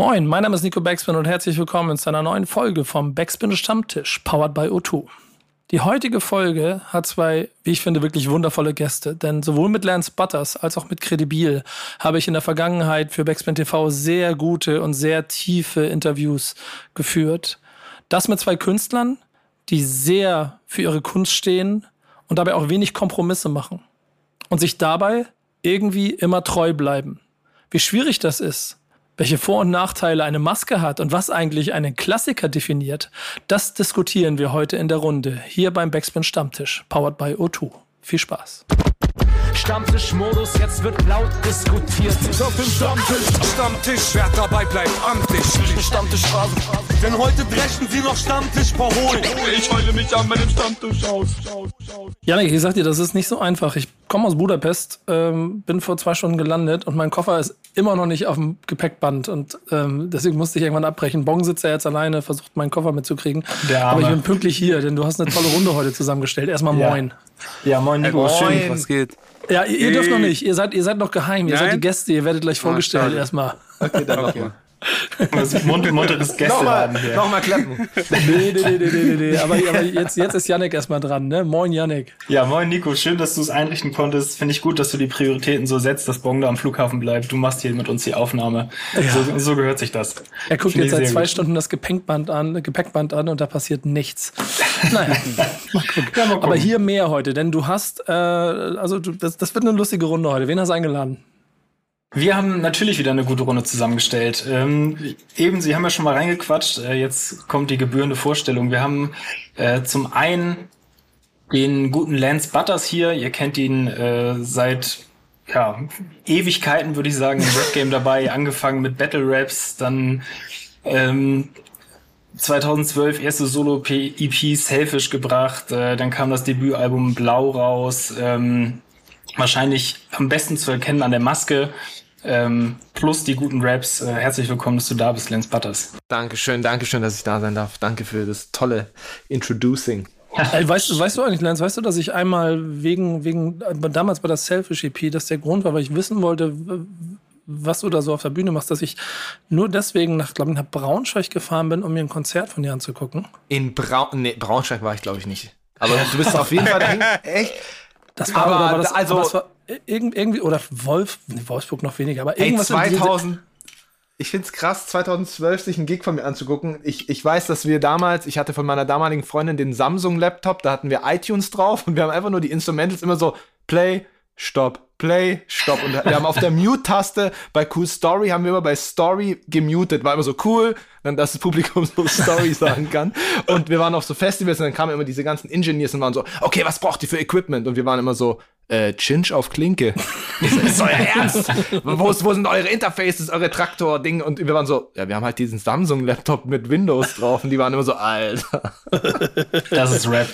Moin, mein Name ist Nico Backspin und herzlich willkommen zu einer neuen Folge vom Backspin Stammtisch, powered by O2. Die heutige Folge hat zwei, wie ich finde, wirklich wundervolle Gäste, denn sowohl mit Lance Butters als auch mit Credibil habe ich in der Vergangenheit für Backspin TV sehr gute und sehr tiefe Interviews geführt. Das mit zwei Künstlern, die sehr für ihre Kunst stehen und dabei auch wenig Kompromisse machen und sich dabei irgendwie immer treu bleiben. Wie schwierig das ist, welche Vor- und Nachteile eine Maske hat und was eigentlich einen Klassiker definiert, das diskutieren wir heute in der Runde hier beim Backspin Stammtisch, powered by O2. Viel Spaß. Stammtischmodus, jetzt wird laut diskutiert. Auf dem Stammtisch, Stammtisch, wer dabei bleibt, amtlich. Stammtischphase. Denn heute brechen sie noch Stammtisch verholen. Ich heule mich an meinem Stammtisch aus. Janik, ich sag dir, das ist nicht so einfach. Ich komme aus Budapest, ähm, bin vor zwei Stunden gelandet und mein Koffer ist immer noch nicht auf dem Gepäckband und ähm, deswegen musste ich irgendwann abbrechen. Bong sitzt ja jetzt alleine, versucht meinen Koffer mitzukriegen. Aber ich bin pünktlich hier, denn du hast eine tolle Runde heute zusammengestellt. Erstmal Ja. moin. Ja, moin Nico, Moin. schön, was geht? Ja, ihr, ihr dürft noch nicht. Ihr seid, ihr seid noch geheim. Ihr seid Nein? die Gäste. Ihr werdet gleich vorgestellt schade. erstmal. Okay, dann nochmal. Das ist munter, munteres Gästeladen hier. Nochmal klappen. Nee, nee, nee, nee, nee, nee. Aber, aber jetzt, jetzt ist Yannick erstmal dran, ne? Moin, Yannick. Ja, moin Nico, schön, dass du es einrichten konntest. Finde ich gut, dass du die Prioritäten so setzt, dass Bong da am Flughafen bleibt. Du machst hier mit uns die Aufnahme. So, so gehört sich das. Er guckt jetzt seit zwei gut. Stunden das Gepäckband an, Gepäckband an und da passiert nichts. Naja, mal gucken. Ja, mal gucken. Aber hier mehr heute, denn du hast, äh, also du, das, das wird eine lustige Runde heute. Wen hast du eingeladen? Wir haben natürlich wieder eine gute Runde zusammengestellt. Ähm, eben, Sie haben ja schon mal reingequatscht. Äh, jetzt kommt die gebührende Vorstellung. Wir haben äh, zum einen den guten Lance Butters hier. Ihr kennt ihn äh, seit ja, Ewigkeiten, würde ich sagen, im Rap-Game dabei. Angefangen mit Battle Raps, dann ähm, 2012 erste Solo-EP Selfish gebracht. Äh, dann kam das Debütalbum Blau raus. Ähm, wahrscheinlich am besten zu erkennen an der Maske. Ähm, plus die guten Raps. Äh, herzlich willkommen, dass du da bist, Lance Butters. Dankeschön, Dankeschön, dass ich da sein darf. Danke für das tolle Introducing. Ey, weißt, du, weißt du eigentlich, Lance, weißt du, dass ich einmal wegen, wegen äh, damals bei der Selfish-EP, dass der Grund war, weil ich wissen wollte, was du da so auf der Bühne machst, dass ich nur deswegen nach, glaube ich, nach Braunschweig gefahren bin, um mir ein Konzert von dir anzugucken. In Braun nee, Braunschweig war ich, glaube ich, nicht. Aber du bist auf jeden Fall dahin. Echt? Das war, Aber war das, da- also- das war irgend, irgendwie, oder Wolf, nee, Wolfsburg noch weniger, aber Ey, irgendwas diese- 2000. Ich find's krass, 2012 sich einen Gig von mir anzugucken. Ich, ich weiß, dass wir damals, ich hatte von meiner damaligen Freundin den Samsung-Laptop, da hatten wir iTunes drauf und wir haben einfach nur die Instrumentals immer so Play, Stopp, Play, Stopp. Und wir haben auf der Mute-Taste bei Cool Story haben wir immer bei Story gemutet. War immer so cool, dann dass das Publikum so Story sagen kann. Und wir waren auf so Festivals und dann kamen immer diese ganzen Engineers und waren so, okay, was braucht ihr für Equipment? Und wir waren immer so, äh, Chinch auf Klinke. So, ist euer Ernst? Wo, ist- wo sind eure Interfaces, eure Traktor-Ding? Und wir waren so, ja, wir haben halt diesen Samsung-Laptop mit Windows drauf. Und die waren immer so, Alter. Das ist Rap.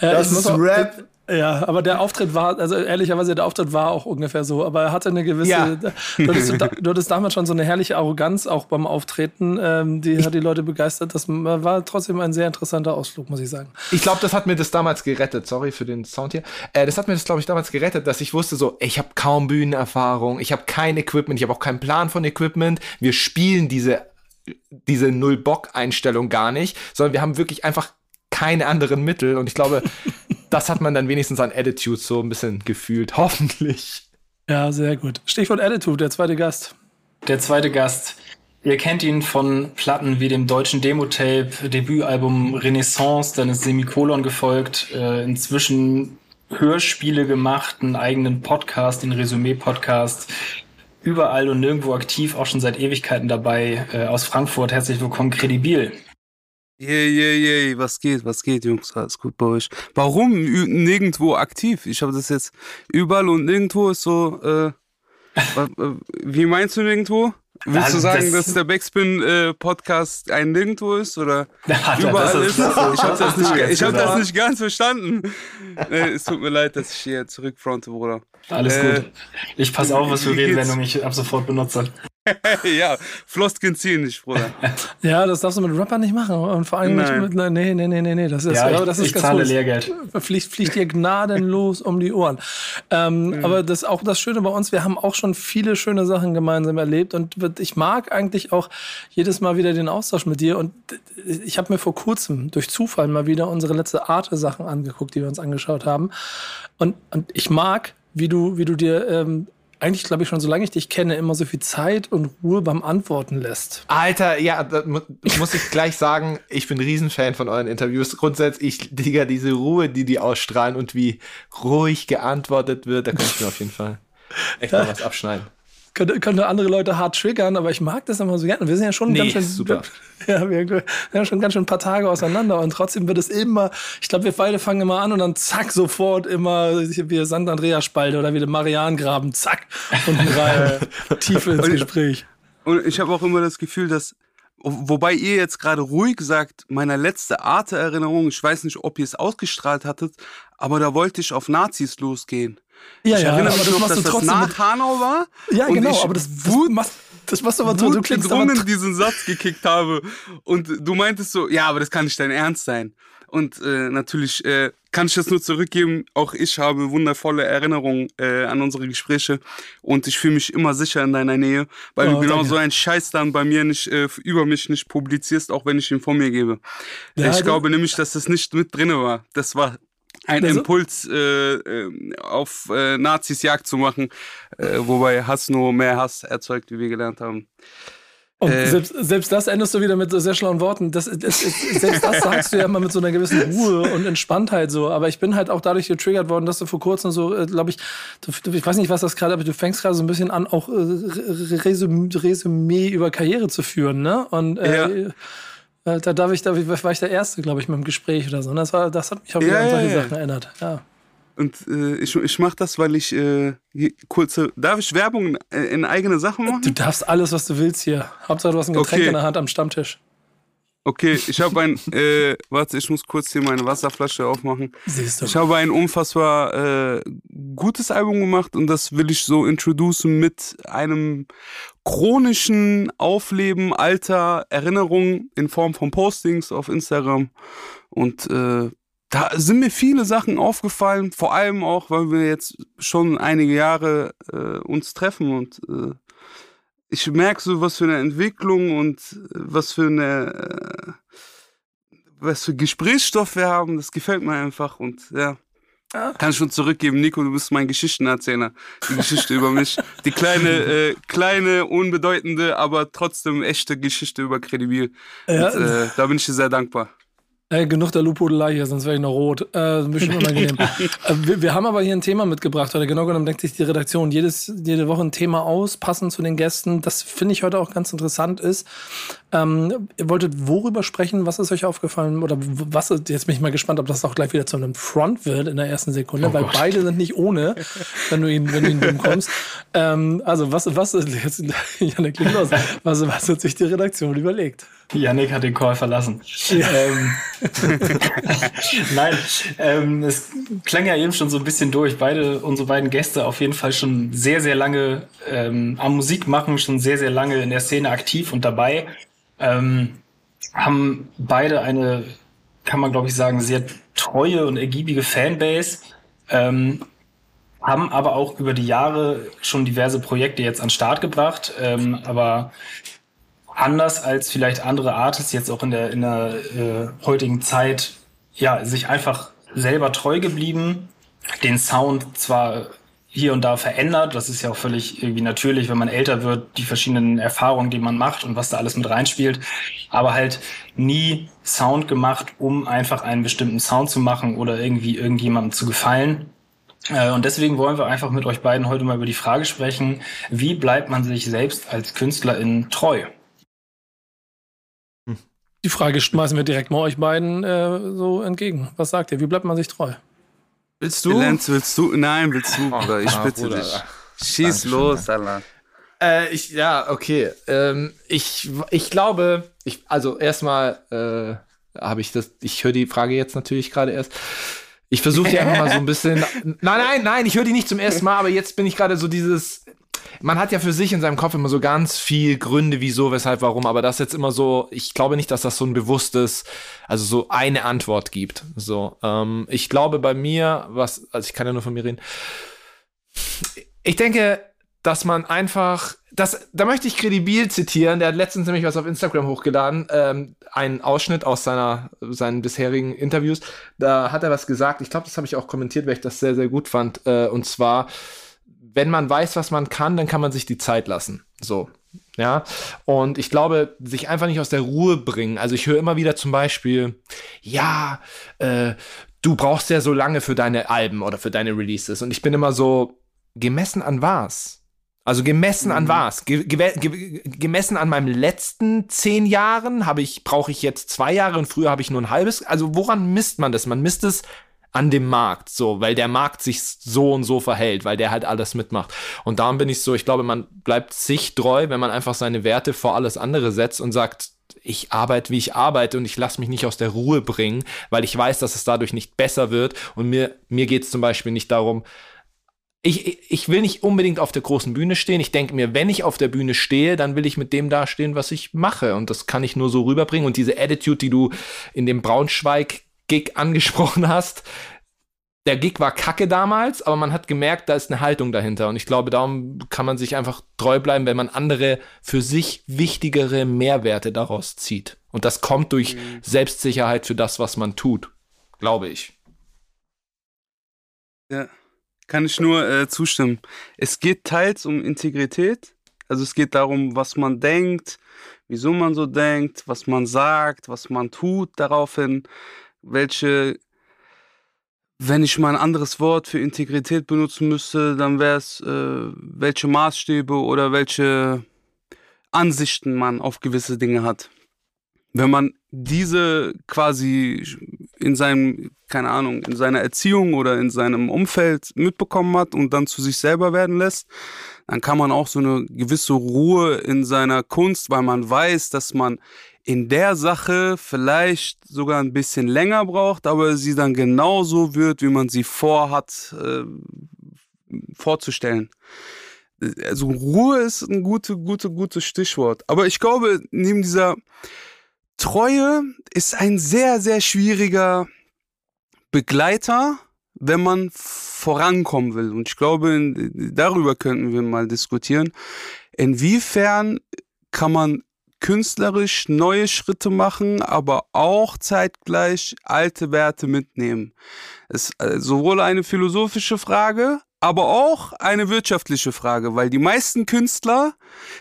Äh, Das ich muss ist auch- Rap. Ja, aber der Auftritt war, also ehrlicherweise, der Auftritt war auch ungefähr so, aber er hatte eine gewisse, Ja. du, hattest, du hattest damals schon so eine herrliche Arroganz auch beim Auftreten, ähm, die hat die Leute begeistert. Das war trotzdem ein sehr interessanter Ausflug, muss ich sagen. Ich glaube, das hat mir das damals gerettet. Sorry für den Sound hier. Äh, das hat mir das, glaube ich, damals gerettet, dass ich wusste so, ich habe kaum Bühnenerfahrung, ich habe kein Equipment, ich habe auch keinen Plan von Equipment. Wir spielen diese, diese Null-Bock-Einstellung gar nicht, sondern wir haben wirklich einfach keine anderen Mittel. Und ich glaube, das hat man dann wenigstens an Attitude so ein bisschen gefühlt. Hoffentlich. Ja, sehr gut. Stichwort Attitude, der zweite Gast. Der zweite Gast. Ihr kennt ihn von Platten wie dem deutschen Demo-Tape, Debütalbum Renaissance, dann ist Semikolon gefolgt, äh, inzwischen Hörspiele gemacht, einen eigenen Podcast, den Resümee-Podcast, überall und nirgendwo aktiv, auch schon seit Ewigkeiten dabei, äh, aus Frankfurt. Herzlich willkommen, Credibil. Yay, yay, yay, was geht, was geht, Jungs, alles gut bei euch. Warum nirgendwo aktiv? Ich habe das jetzt überall und nirgendwo ist so, äh, äh, wie meinst du nirgendwo? Willst du sagen, das- dass der Backspin-Podcast ein Nirgendwo ist oder Ja, überall ist? ist- Ich habe das, nicht, ich hab das nicht ganz verstanden. Nee, es tut mir leid, dass ich hier zurückfronte, Bruder. Alles Äh, gut. Ich passe auf, was wir reden, wenn du mich ab sofort benutzt. ja, Floskeln ziehen nicht, Bruder. Ja, das darfst du mit Rapper nicht machen. Und vor allem Nein. nicht mit. Nee, nee, nee, nee, nee. Das ist, Ja, ich, das ist ich ganz zahle groß. Lehrgeld. fliegt, fliegt dir gnadenlos um die Ohren. Ähm, Aber das auch das Schöne bei uns, wir haben auch schon viele schöne Sachen gemeinsam erlebt und ich mag eigentlich auch jedes Mal wieder den Austausch mit dir und ich habe mir vor kurzem durch Zufall mal wieder unsere letzte Arte-Sachen angeguckt, die wir uns angeschaut haben und, und ich mag, wie du, wie du dir ähm, eigentlich, glaube ich, schon solange ich dich kenne, immer so viel Zeit und Ruhe beim Antworten lässt. Alter, ja, da mu muss ich gleich sagen, ich bin ein Riesenfan von euren Interviews. Grundsätzlich, ich, Digga, diese Ruhe, die die ausstrahlen und wie ruhig geantwortet wird, da könnte ich mir auf jeden Fall echt mal was abschneiden. Könnte, könnte andere Leute hart triggern, aber ich mag das immer so gerne. Wir sind ja schon Nee, ganz schön super. Ja, wir sind ja schon ganz schön ein paar Tage auseinander und trotzdem wird es immer, ich glaube, wir beide fangen immer an und dann zack, sofort immer wie St. Andreas Spalte oder wie der Marianengraben, zack, unten rein, tief ins Gespräch. Und ich habe auch immer das Gefühl, dass, wobei ihr jetzt gerade ruhig sagt, meiner letzte Arte-Erinnerung, ich weiß nicht, ob ihr es ausgestrahlt hattet, aber da wollte ich auf Nazis losgehen. Ja, ich ja, erinnere aber mich das noch, machst dass du das trotzdem nach Hanau war. Ja, genau, ich aber das, das, wut- machst, das machst du aber so, du klingst aber diesen Satz gekickt habe. Und du meintest so, ja, aber das kann nicht dein Ernst sein. Und äh, natürlich äh, kann ich das nur zurückgeben. Auch ich habe wundervolle Erinnerungen äh, an unsere Gespräche und ich fühle mich immer sicher in deiner Nähe, weil Oh, du genau danke. so einen Scheiß dann bei mir nicht äh, über mich nicht publizierst, auch wenn ich ihn von mir gebe. Ja, ich das- glaube nämlich, dass das nicht mit drinne war. Das war ein Also- Impuls, äh, äh, auf äh, Nazis Jagd zu machen, äh, wobei Hass nur mehr Hass erzeugt, wie wir gelernt haben. Und Äh. selbst, selbst das endest du wieder mit so sehr schlauen Worten. Das, das, selbst das sagst du ja immer mit so einer gewissen Ruhe und Entspanntheit so. Aber ich bin halt auch dadurch getriggert worden, dass du vor kurzem so, äh, glaube ich, du, ich weiß nicht, was das gerade, aber du fängst gerade so ein bisschen an, auch äh, Re- Resümee, über Karriere zu führen, ne? Und äh, äh, da darf ich, da war ich der Erste, glaube ich, mit dem Gespräch oder so. Und das, war, das hat mich auch wieder Ja, an solche ja. Sachen erinnert. Ja. Und äh, ich, ich mache das, weil ich äh, kurze. Darf ich Werbung in, äh, in eigene Sachen Du machen? darfst alles, was du willst hier. Hauptsache, du hast ein Getränk Okay. in der Hand am Stammtisch. Okay, ich habe ein. Äh, warte, ich muss kurz hier meine Wasserflasche aufmachen. Siehst du. Ich habe ein unfassbar äh, gutes Album gemacht und das will ich so introducen mit einem chronischen Aufleben alter Erinnerungen in Form von Postings auf Instagram. Und äh, da sind mir viele Sachen aufgefallen, vor allem auch, weil wir jetzt schon einige Jahre äh, uns treffen und äh, ich merke so, was für eine Entwicklung und äh, was für eine äh, was für Gesprächsstoff wir haben, das gefällt mir einfach und ja. Kann ich schon zurückgeben, Nico, du bist mein Geschichtenerzähler. Die Geschichte über mich. Die kleine, äh, kleine, unbedeutende, aber trotzdem echte Geschichte über Kredibil. Ja. Und, äh, da bin ich dir sehr dankbar. Äh, genug der Lobhudelei hier, sonst wäre ich noch rot. Äh, ein bisschen unangenehm. äh, wir, wir haben aber hier ein Thema mitgebracht, oder genau genommen denkt sich die Redaktion jedes, jede Woche ein Thema aus, passend zu den Gästen. Das finde ich heute auch ganz interessant ist. Ähm, ihr wolltet worüber sprechen? Was ist euch aufgefallen? Oder was ist, jetzt bin ich mal gespannt, ob das auch gleich wieder zu einem Front wird in der ersten Sekunde, weil beide sind nicht ohne, wenn du ihn, wenn du ihn bekommst. Ähm, also, was, was, jetzt, Janik, klingt los. Was, was hat sich die Redaktion überlegt? Yannick hat den Call verlassen. Ähm, Nein, ähm, es klang ja eben schon so ein bisschen durch. Beide, unsere beiden Gäste auf jeden Fall schon sehr, sehr lange ähm, am Musik machen, schon sehr, sehr lange in der Szene aktiv und dabei. Ähm, haben beide eine, kann man glaube ich sagen, sehr treue und ergiebige Fanbase. Ähm, haben aber auch über die Jahre schon diverse Projekte jetzt an Start gebracht. Ähm, aber anders als vielleicht andere Artists jetzt auch in der, in der äh, heutigen Zeit, ja, sich einfach selber treu geblieben, den Sound zwar hier und da verändert, das ist ja auch völlig irgendwie natürlich, wenn man älter wird, die verschiedenen Erfahrungen, die man macht und was da alles mit reinspielt, aber halt nie Sound gemacht, um einfach einen bestimmten Sound zu machen oder irgendwie irgendjemandem zu gefallen, äh, Und deswegen wollen wir einfach mit euch beiden heute mal über die Frage sprechen, wie bleibt man sich selbst als Künstlerin treu? Die Frage schmeißen wir direkt mal euch beiden äh, so entgegen. Was sagt ihr? Wie bleibt man sich treu? Willst du? Lenz, willst du? Nein, willst du, Bruder? Ich ah, bitte Bruder. dich. Schieß Dankeschön, los, Alter. Äh, ich, ja, okay. Ähm, ich, ich glaube, ich, also erstmal äh, habe ich das, ich höre die Frage jetzt natürlich gerade erst. Ich versuche die einfach mal so ein bisschen. Nein, nein, nein, ich höre die nicht zum ersten Mal, aber jetzt bin ich gerade so dieses. Man hat ja für sich in seinem Kopf immer so ganz viel Gründe, wieso, weshalb, warum, aber das jetzt immer so, ich glaube nicht, dass das so ein bewusstes, also so eine Antwort gibt. So, ähm, ich glaube bei mir, was, also ich kann ja nur von mir reden. Ich denke, dass man einfach, das, da möchte ich kredibil zitieren. Der hat letztens nämlich was auf Instagram hochgeladen, ähm, einen Ausschnitt aus seiner, seinen bisherigen Interviews. Da hat er was gesagt. Ich glaube, das habe ich auch kommentiert, weil ich das sehr, sehr gut fand. Äh, und zwar, wenn man weiß, was man kann, dann kann man sich die Zeit lassen. So. Ja, und ich glaube, sich einfach nicht aus der Ruhe bringen. Also ich höre immer wieder zum Beispiel, ja, äh, du brauchst ja so lange für deine Alben oder für deine Releases. Und ich bin immer so, gemessen an was? Also gemessen an was? Ge ge ge gemessen an meinem letzten zehn Jahren habe ich, brauche ich jetzt zwei Jahre und früher habe ich nur ein halbes. Also woran misst man das? Man misst es an dem Markt, so, weil der Markt sich so und so verhält, weil der halt alles mitmacht. Und darum bin ich so, ich glaube, man bleibt sich treu, wenn man einfach seine Werte vor alles andere setzt und sagt, ich arbeite, wie ich arbeite und ich lasse mich nicht aus der Ruhe bringen, weil ich weiß, dass es dadurch nicht besser wird. Und mir, mir geht es zum Beispiel nicht darum, ich, ich will nicht unbedingt auf der großen Bühne stehen. Ich denke mir, wenn ich auf der Bühne stehe, dann will ich mit dem dastehen, was ich mache. Und das kann ich nur so rüberbringen. Und diese Attitude, die du in dem Braunschweig-Gig angesprochen hast, der Gig war kacke damals, aber man hat gemerkt, da ist eine Haltung dahinter. Und ich glaube, darum kann man sich einfach treu bleiben, wenn man andere für sich wichtigere Mehrwerte daraus zieht. Und das kommt durch mhm. Selbstsicherheit für das, was man tut. Glaube ich. Ja. Kann ich nur äh, zustimmen. Es geht teils um Integrität. Also es geht darum, was man denkt, wieso man so denkt, was man sagt, was man tut daraufhin, welche, wenn ich mal ein anderes Wort für Integrität benutzen müsste, dann wäre es, äh, welche Maßstäbe oder welche Ansichten man auf gewisse Dinge hat. Wenn man diese quasi in seinem, keine Ahnung, in seiner Erziehung oder in seinem Umfeld mitbekommen hat und dann zu sich selber werden lässt, dann kann man auch so eine gewisse Ruhe in seiner Kunst, weil man weiß, dass man in der Sache vielleicht sogar ein bisschen länger braucht, aber sie dann genauso wird, wie man sie vorhat, äh, vorzustellen. Also Ruhe ist ein gute, gute, gutes Stichwort. Aber ich glaube, neben dieser Treue ist ein sehr, sehr schwieriger Begleiter, wenn man vorankommen will. Und ich glaube, darüber könnten wir mal diskutieren. Inwiefern kann man künstlerisch neue Schritte machen, aber auch zeitgleich alte Werte mitnehmen? Es ist äh, sowohl eine philosophische Frage, aber auch eine wirtschaftliche Frage, weil die meisten Künstler,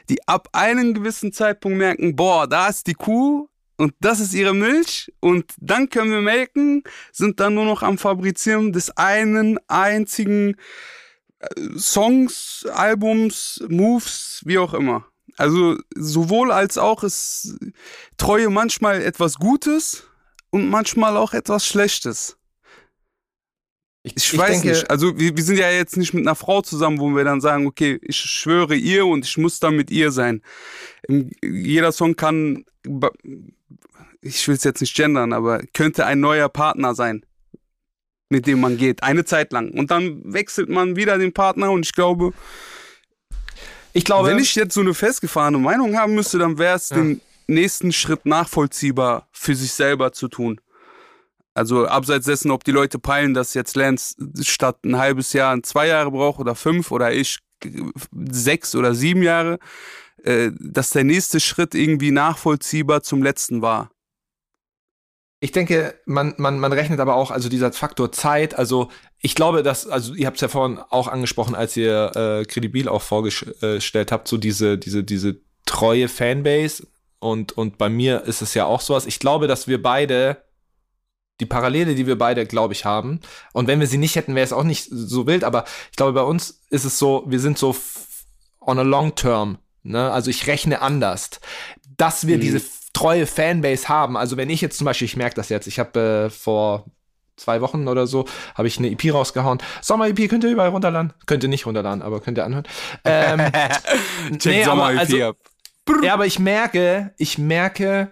die ab einem gewissen Zeitpunkt merken, boah, da ist die Kuh, und das ist ihre Milch und dann können wir melken, sind dann nur noch am Fabrizieren des einen einzigen äh, Songs, Albums, Moves, wie auch immer. Also sowohl als auch ist Treue manchmal etwas Gutes und manchmal auch etwas Schlechtes. Ich, ich, ich weiß denke, nicht. Also wir, wir, sind ja jetzt nicht mit einer Frau zusammen, wo wir dann sagen, okay, ich schwöre ihr und ich muss dann mit ihr sein. Jeder Song kann ich will es jetzt nicht gendern, aber könnte ein neuer Partner sein, mit dem man geht, eine Zeit lang. Und dann wechselt man wieder den Partner und ich glaube, ich glaube, wenn ich jetzt so eine festgefahrene Meinung haben müsste, dann wäre es ja. den nächsten Schritt nachvollziehbar für sich selber zu tun. Also abseits dessen, ob die Leute peilen, dass jetzt Lance statt ein halbes Jahr zwei Jahre braucht oder fünf oder ich sechs oder sieben Jahre, äh, dass der nächste Schritt irgendwie nachvollziehbar zum letzten war. Ich denke, man, man, man rechnet aber auch, also dieser Faktor Zeit, also ich glaube, dass, also ihr habt es ja vorhin auch angesprochen, als ihr äh, Credibil auch vorgestellt habt, so diese, diese, diese treue Fanbase und, und bei mir ist es ja auch sowas. Ich glaube, dass wir beide die Parallele, die wir beide, glaube ich, haben. Und wenn wir sie nicht hätten, wäre es auch nicht so wild. Aber ich glaube, bei uns ist es so, wir sind so on a long term. Ne? Also ich rechne anders. Dass wir mhm. diese treue Fanbase haben. Also wenn ich jetzt zum Beispiel, ich merke das jetzt, ich habe äh, vor zwei Wochen oder so, habe ich eine EP rausgehauen. Sommer-EP könnt ihr überall runterladen. Könnt ihr nicht runterladen, aber könnt ihr anhören. Ähm, nee, Sommer-EP also, ab. Ja, aber ich merke, ich merke,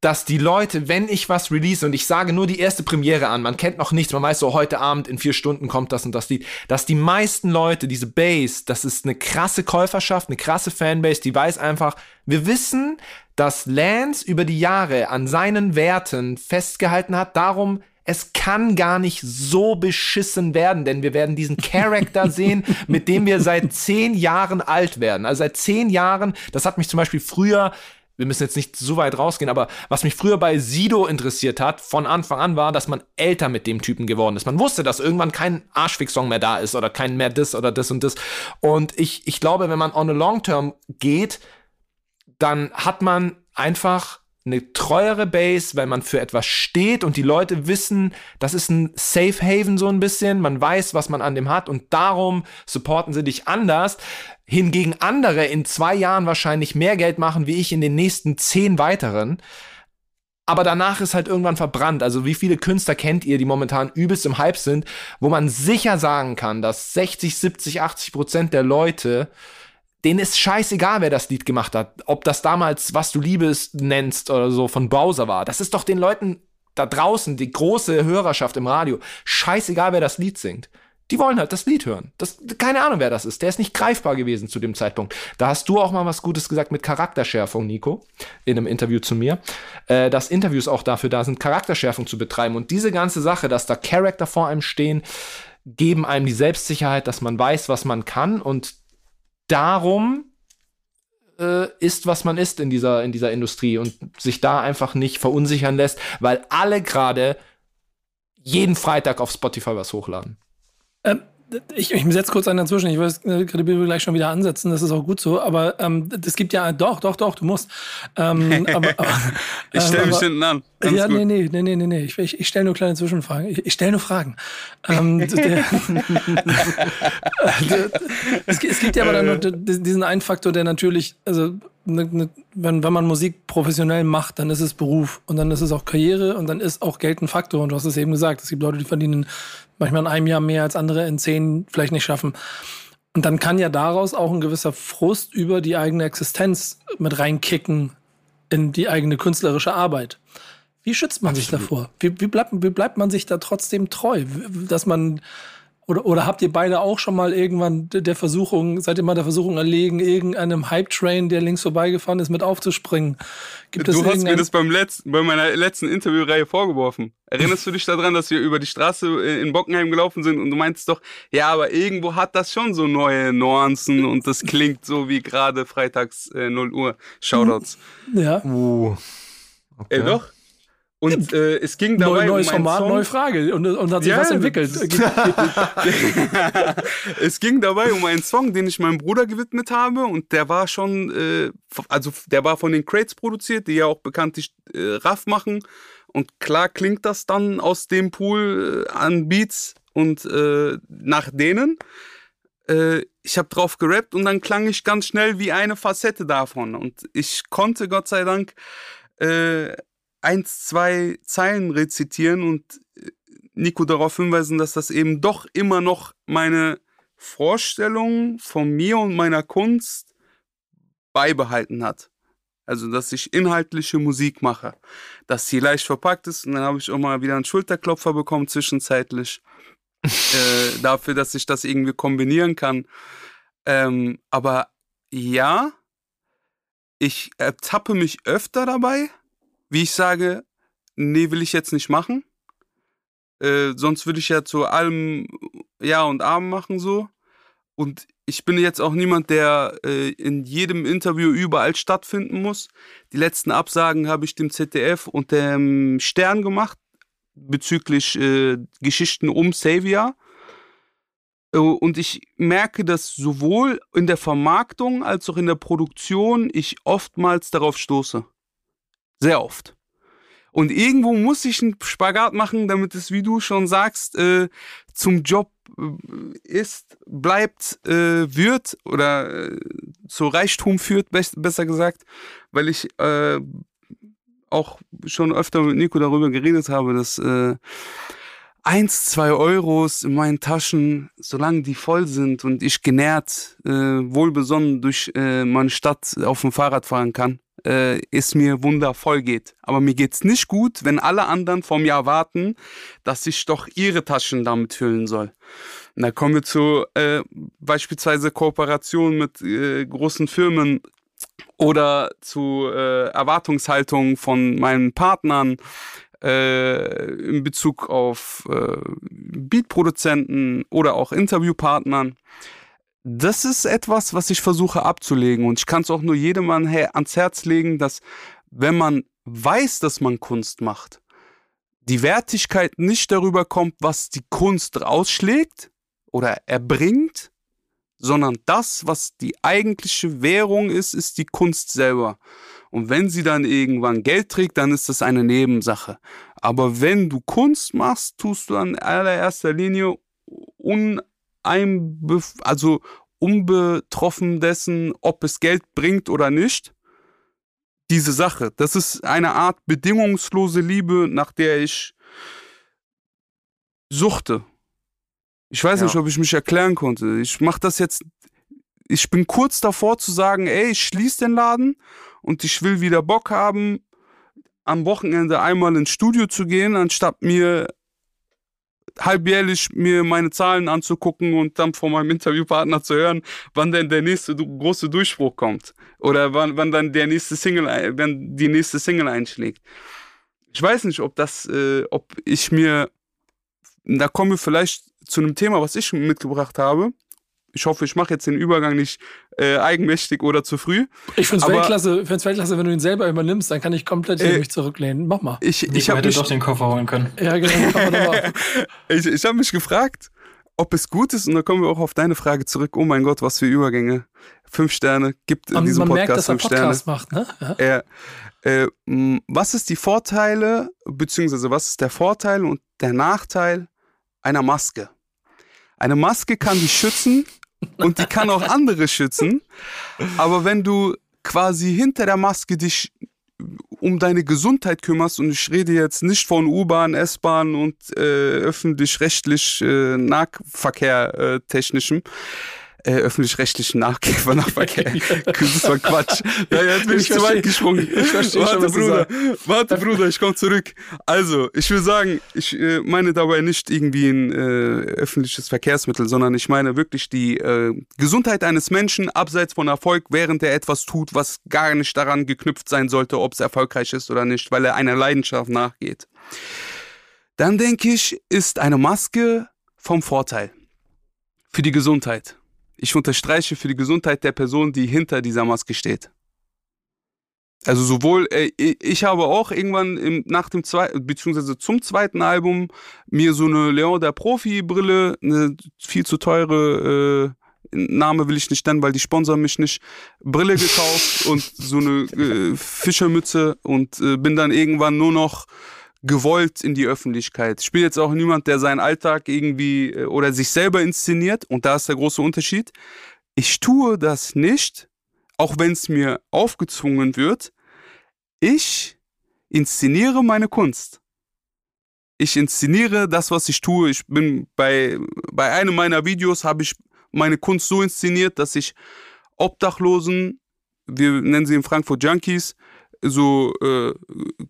dass die Leute, wenn ich was release und ich sage nur die erste Premiere an, man kennt noch nichts, man weiß so, heute Abend in vier Stunden kommt das und das Lied, dass die meisten Leute, diese Base, das ist eine krasse Käuferschaft, eine krasse Fanbase, die weiß einfach, wir wissen, dass Lance über die Jahre an seinen Werten festgehalten hat, darum es kann gar nicht so beschissen werden, denn wir werden diesen Charakter sehen, mit dem wir seit zehn Jahren alt werden. Also seit zehn Jahren, das hat mich zum Beispiel früher wir müssen jetzt nicht so weit rausgehen, aber was mich früher bei Sido interessiert hat, von Anfang an war, dass man älter mit dem Typen geworden ist. Man wusste, dass irgendwann kein Arschfix-Song mehr da ist oder kein mehr das oder das und das. Und ich, ich glaube, wenn man on a long term geht, dann hat man einfach eine treuere Base, weil man für etwas steht und die Leute wissen, das ist ein Safe Haven so ein bisschen, man weiß, was man an dem hat und darum supporten sie dich anders. Hingegen andere in zwei Jahren wahrscheinlich mehr Geld machen wie ich in den nächsten zehn weiteren. Aber danach ist halt irgendwann verbrannt. Also wie viele Künstler kennt ihr, die momentan übelst im Hype sind, wo man sicher sagen kann, dass 60, 70, 80 Prozent der Leute denen ist scheißegal, wer das Lied gemacht hat. Ob das damals, was du Liebes nennst oder so von Bowser war. Das ist doch den Leuten da draußen, die große Hörerschaft im Radio, scheißegal, wer das Lied singt. Die wollen halt das Lied hören. Das, keine Ahnung, wer das ist. Der ist nicht greifbar gewesen zu dem Zeitpunkt. Da hast du auch mal was Gutes gesagt mit Charakterschärfung, Nico, in einem Interview zu mir. Äh, dass Interviews auch dafür da sind, Charakterschärfung zu betreiben. Und diese ganze Sache, dass da Charakter vor einem stehen, geben einem die Selbstsicherheit, dass man weiß, was man kann. Und darum äh, ist, was man ist in dieser, in dieser Industrie und sich da einfach nicht verunsichern lässt, weil alle gerade jeden Freitag auf Spotify was hochladen. Ähm, ich, ich setze kurz einen dazwischen. Ich weiß, äh, Kredibil will gleich schon wieder ansetzen. Das ist auch gut so. Aber ähm, es gibt ja, doch, doch, doch, du musst. Ähm, aber, aber, ich stelle mich hinten an. Ganz ja, gut. nee, nee, nee, nee, nee. Ich, ich, ich stelle nur kleine Zwischenfragen. Ich, ich stelle nur Fragen. ähm, der, es, es, gibt ja aber dann nur diesen einen Faktor, der natürlich, also ne, ne, wenn, wenn man Musik professionell macht, dann ist es Beruf und dann ist es auch Karriere und dann ist auch Geld ein Faktor. Und du hast es eben gesagt, es gibt Leute, die verdienen manchmal in einem Jahr mehr als andere in zehn vielleicht nicht schaffen. Und dann kann ja daraus auch ein gewisser Frust über die eigene Existenz mit reinkicken in die eigene künstlerische Arbeit. Wie schützt man sich davor? Wie, wie, bleibt, wie bleibt man sich da trotzdem treu? Dass man oder, oder habt ihr beide auch schon mal irgendwann der Versuchung, seid ihr mal der Versuchung erlegen, irgendeinem Hype-Train, der links vorbeigefahren ist, mit aufzuspringen? Gibt du hast mir das beim letzten, bei meiner letzten Interviewreihe vorgeworfen. Erinnerst du dich daran, dass wir über die Straße in Bockenheim gelaufen sind und du meintest doch, ja, aber irgendwo hat das schon so neue Nuancen und das klingt so wie gerade freitags äh, 0 Uhr Shoutouts. Ja. Uh. Okay. Ey, doch? Und äh, es ging dabei Neu, neues um Format, Song. neue Frage und, und hat sich ja, was entwickelt. es ging dabei um einen Song, den ich meinem Bruder gewidmet habe und der war schon, äh, also der war von den Crates produziert, die ja auch bekanntlich äh, Raff machen und klar klingt das dann aus dem Pool äh, an Beats und äh, nach denen. Äh, ich habe drauf gerappt und dann klang ich ganz schnell wie eine Facette davon und ich konnte Gott sei Dank äh, eins, zwei Zeilen rezitieren und äh, Nico darauf hinweisen, dass das eben doch immer noch meine Vorstellung von mir und meiner Kunst beibehalten hat. Also, dass ich inhaltliche Musik mache. Dass sie leicht verpackt ist und dann habe ich auch mal wieder einen Schulterklopfer bekommen zwischenzeitlich. äh, dafür, dass ich das irgendwie kombinieren kann. Ähm, aber ja, ich ertappe mich öfter dabei, wie ich sage, nee, will ich jetzt nicht machen. Äh, sonst würde ich ja zu allem Ja und Arm machen so. Und ich bin jetzt auch niemand, der äh, in jedem Interview überall stattfinden muss. Die letzten Absagen habe ich dem ZDF und dem Stern gemacht bezüglich äh, Geschichten um Savior. Äh, und ich merke, dass sowohl in der Vermarktung als auch in der Produktion ich oftmals darauf stoße. Sehr oft. Und irgendwo muss ich einen Spagat machen, damit es, wie du schon sagst, äh, zum Job äh, ist, bleibt, äh, wird oder äh, zu Reichtum führt, be besser gesagt, weil ich äh, auch schon öfter mit Nico darüber geredet habe, dass äh, eins, zwei Euros in meinen Taschen, solange die voll sind und ich genährt, äh, wohlbesonnen durch äh, meine Stadt auf dem Fahrrad fahren kann, äh, es mir wundervoll geht. Aber mir geht's nicht gut, wenn alle anderen vor mir erwarten, dass ich doch ihre Taschen damit füllen soll. Und da kommen wir zu äh, beispielsweise Kooperationen mit äh, großen Firmen oder zu äh, Erwartungshaltung von meinen Partnern äh, in Bezug auf äh, Beatproduzenten oder auch Interviewpartnern. Das ist etwas, was ich versuche abzulegen und ich kann es auch nur jedem ans Herz legen, dass wenn man weiß, dass man Kunst macht, die Wertigkeit nicht darüber kommt, was die Kunst ausschlägt oder erbringt, sondern das, was die eigentliche Währung ist, ist die Kunst selber. Und wenn sie dann irgendwann Geld trägt, dann ist das eine Nebensache. Aber wenn du Kunst machst, tust du in allererster Linie uneinbef also unbetroffen dessen, ob es Geld bringt oder nicht, diese Sache. Das ist eine Art bedingungslose Liebe, nach der ich suchte. Ich weiß ja. nicht, ob ich mich erklären konnte. Ich mache das jetzt. Ich bin kurz davor zu sagen, ey, ich schließe den Laden und ich will wieder Bock haben, am Wochenende einmal ins Studio zu gehen, anstatt mir halbjährlich mir meine Zahlen anzugucken und dann von meinem Interviewpartner zu hören, wann denn der nächste große Durchbruch kommt oder wann, wann dann der nächste Single, wenn die nächste Single einschlägt. Ich weiß nicht, ob das, äh, ob ich mir, da kommen wir vielleicht zu einem Thema, was ich mitgebracht habe ich hoffe, ich mache jetzt den Übergang nicht äh, eigenmächtig oder zu früh. Ich finde es Weltklasse, Weltklasse, wenn du ihn selber übernimmst, dann kann ich komplett äh, mich zurücklehnen. Mach mal. Ich, ich, ich hätte doch den Koffer holen können. Ja, genau. ich ich habe mich gefragt, ob es gut ist, und da kommen wir auch auf deine Frage zurück. Oh mein Gott, was für Übergänge. Fünf Sterne, gibt in diesem man Podcast merkt, dass fünf Podcast Sterne. Macht, ne? Ja. Äh, äh, was ist die Vorteile, beziehungsweise was ist der Vorteil und der Nachteil einer Maske? Eine Maske kann dich schützen und die kann auch andere schützen. Aber wenn du quasi hinter der Maske dich um deine Gesundheit kümmerst, und ich rede jetzt nicht von U-Bahn, S-Bahn und äh, öffentlich-rechtlich äh, Nahverkehr äh, technischem, äh, öffentlich-rechtlichen Nachkäfer Nahverkehr. das war Quatsch. Ja, jetzt bin ich, ich zu weit gesprungen. Ich verstehe warte, schon, Bruder. Warte, Bruder, ich komme zurück. Also, ich will sagen, ich äh, meine dabei nicht irgendwie ein äh, öffentliches Verkehrsmittel, sondern ich meine wirklich die äh, Gesundheit eines Menschen abseits von Erfolg, während er etwas tut, was gar nicht daran geknüpft sein sollte, ob es erfolgreich ist oder nicht, weil er einer Leidenschaft nachgeht. Dann denke ich, ist eine Maske vom Vorteil für die Gesundheit. Ich unterstreiche für die Gesundheit der Person, die hinter dieser Maske steht. Also sowohl, äh, ich habe auch irgendwann im, nach dem zweiten, beziehungsweise zum zweiten Album mir so eine Leon der Profi-Brille, eine viel zu teure, äh, Name will ich nicht nennen, weil die sponsern mich nicht, Brille gekauft und so eine äh, Fischermütze und äh, bin dann irgendwann nur noch gewollt in die Öffentlichkeit. Ich bin jetzt auch niemand, der seinen Alltag irgendwie äh, oder sich selber inszeniert und da ist der große Unterschied. Ich tue das nicht, auch wenn es mir aufgezwungen wird. Ich inszeniere meine Kunst. Ich inszeniere das, was ich tue. Ich bin bei, bei einem meiner Videos habe ich meine Kunst so inszeniert, dass ich Obdachlosen, wir nennen sie in Frankfurt Junkies, so äh,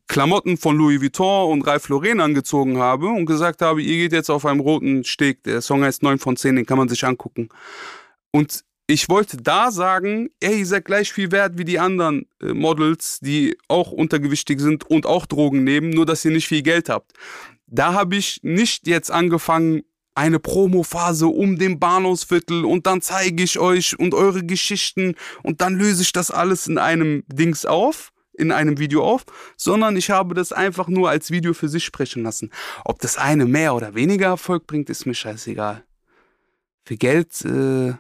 Klamotten von Louis Vuitton und Ralph Lauren angezogen habe und gesagt habe, ihr geht jetzt auf einem roten Steg. Der Song heißt 9 von 10, den kann man sich angucken. Und ich wollte da sagen, ey, ihr seid gleich viel wert wie die anderen äh, Models, die auch untergewichtig sind und auch Drogen nehmen, nur dass ihr nicht viel Geld habt. Da habe ich nicht jetzt angefangen, eine Promophase um den Bahnhofsviertel und dann zeige ich euch und eure Geschichten und dann löse ich das alles in einem Dings auf, in einem Video auf, sondern ich habe das einfach nur als Video für sich sprechen lassen. Ob das eine mehr oder weniger Erfolg bringt, ist mir scheißegal. Für Geld, äh,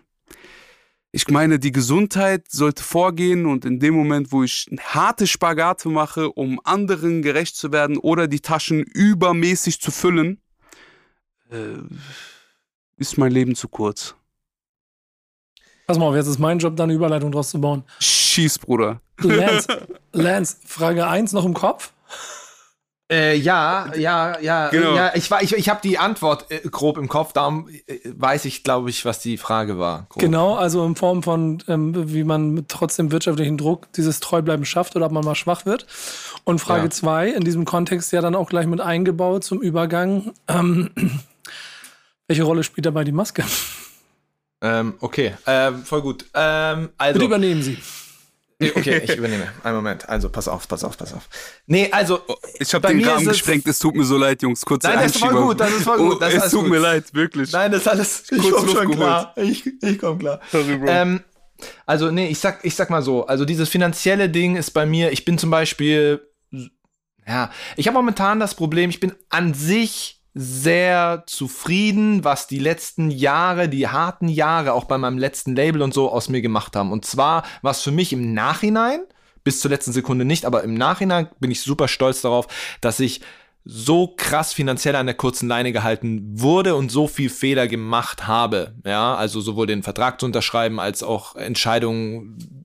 ich meine, die Gesundheit sollte vorgehen und in dem Moment, wo ich harte Spagate mache, um anderen gerecht zu werden oder die Taschen übermäßig zu füllen, äh, ist mein Leben zu kurz. Pass mal auf, jetzt ist mein Job, da eine Überleitung draus zu bauen. Schieß, Bruder. Lance, Lance, Frage 1 noch im Kopf? Äh, ja, ja, ja, Genau. ja. Ich, war- ich, ich habe die Antwort äh, grob im Kopf, darum äh, weiß ich, glaube ich, was die Frage war. Grob. Genau, also in Form von, ähm, wie man mit trotzdem wirtschaftlichen Druck dieses Treubleiben schafft oder ob man mal schwach wird. Und Frage Ja. zwei in diesem Kontext ja dann auch gleich mit eingebaut zum Übergang. Ähm, welche Rolle spielt dabei die Maske? Ähm, okay, ähm, voll gut. Ähm, also, Bitte übernehmen Sie. Nee, okay, ich übernehme. Einen Moment. Also, pass auf, pass auf, pass auf. Nee, also, Ich habe den Rahmen gesprengt, es tut mir so leid, Jungs. Kurze Nein, das ist voll Einschiebung. gut, das ist voll gut, Oh, es tut gut. mir leid, wirklich. nein, das ist alles. Ich Kurz komm schon klar. Ich, ich komm klar. Sorry, Bro. Ähm, also, nee, ich sag, ich sag mal so, also dieses finanzielle Ding ist bei mir, ich bin zum Beispiel, ja, ich habe momentan das Problem, ich bin an sich sehr zufrieden, was die letzten Jahre, die harten Jahre, auch bei meinem letzten Label und so aus mir gemacht haben. Und zwar, was für mich im Nachhinein, bis zur letzten Sekunde nicht, aber im Nachhinein bin ich super stolz darauf, dass ich so krass finanziell an der kurzen Leine gehalten wurde und so viel Fehler gemacht habe. Ja, also sowohl den Vertrag zu unterschreiben als auch Entscheidungen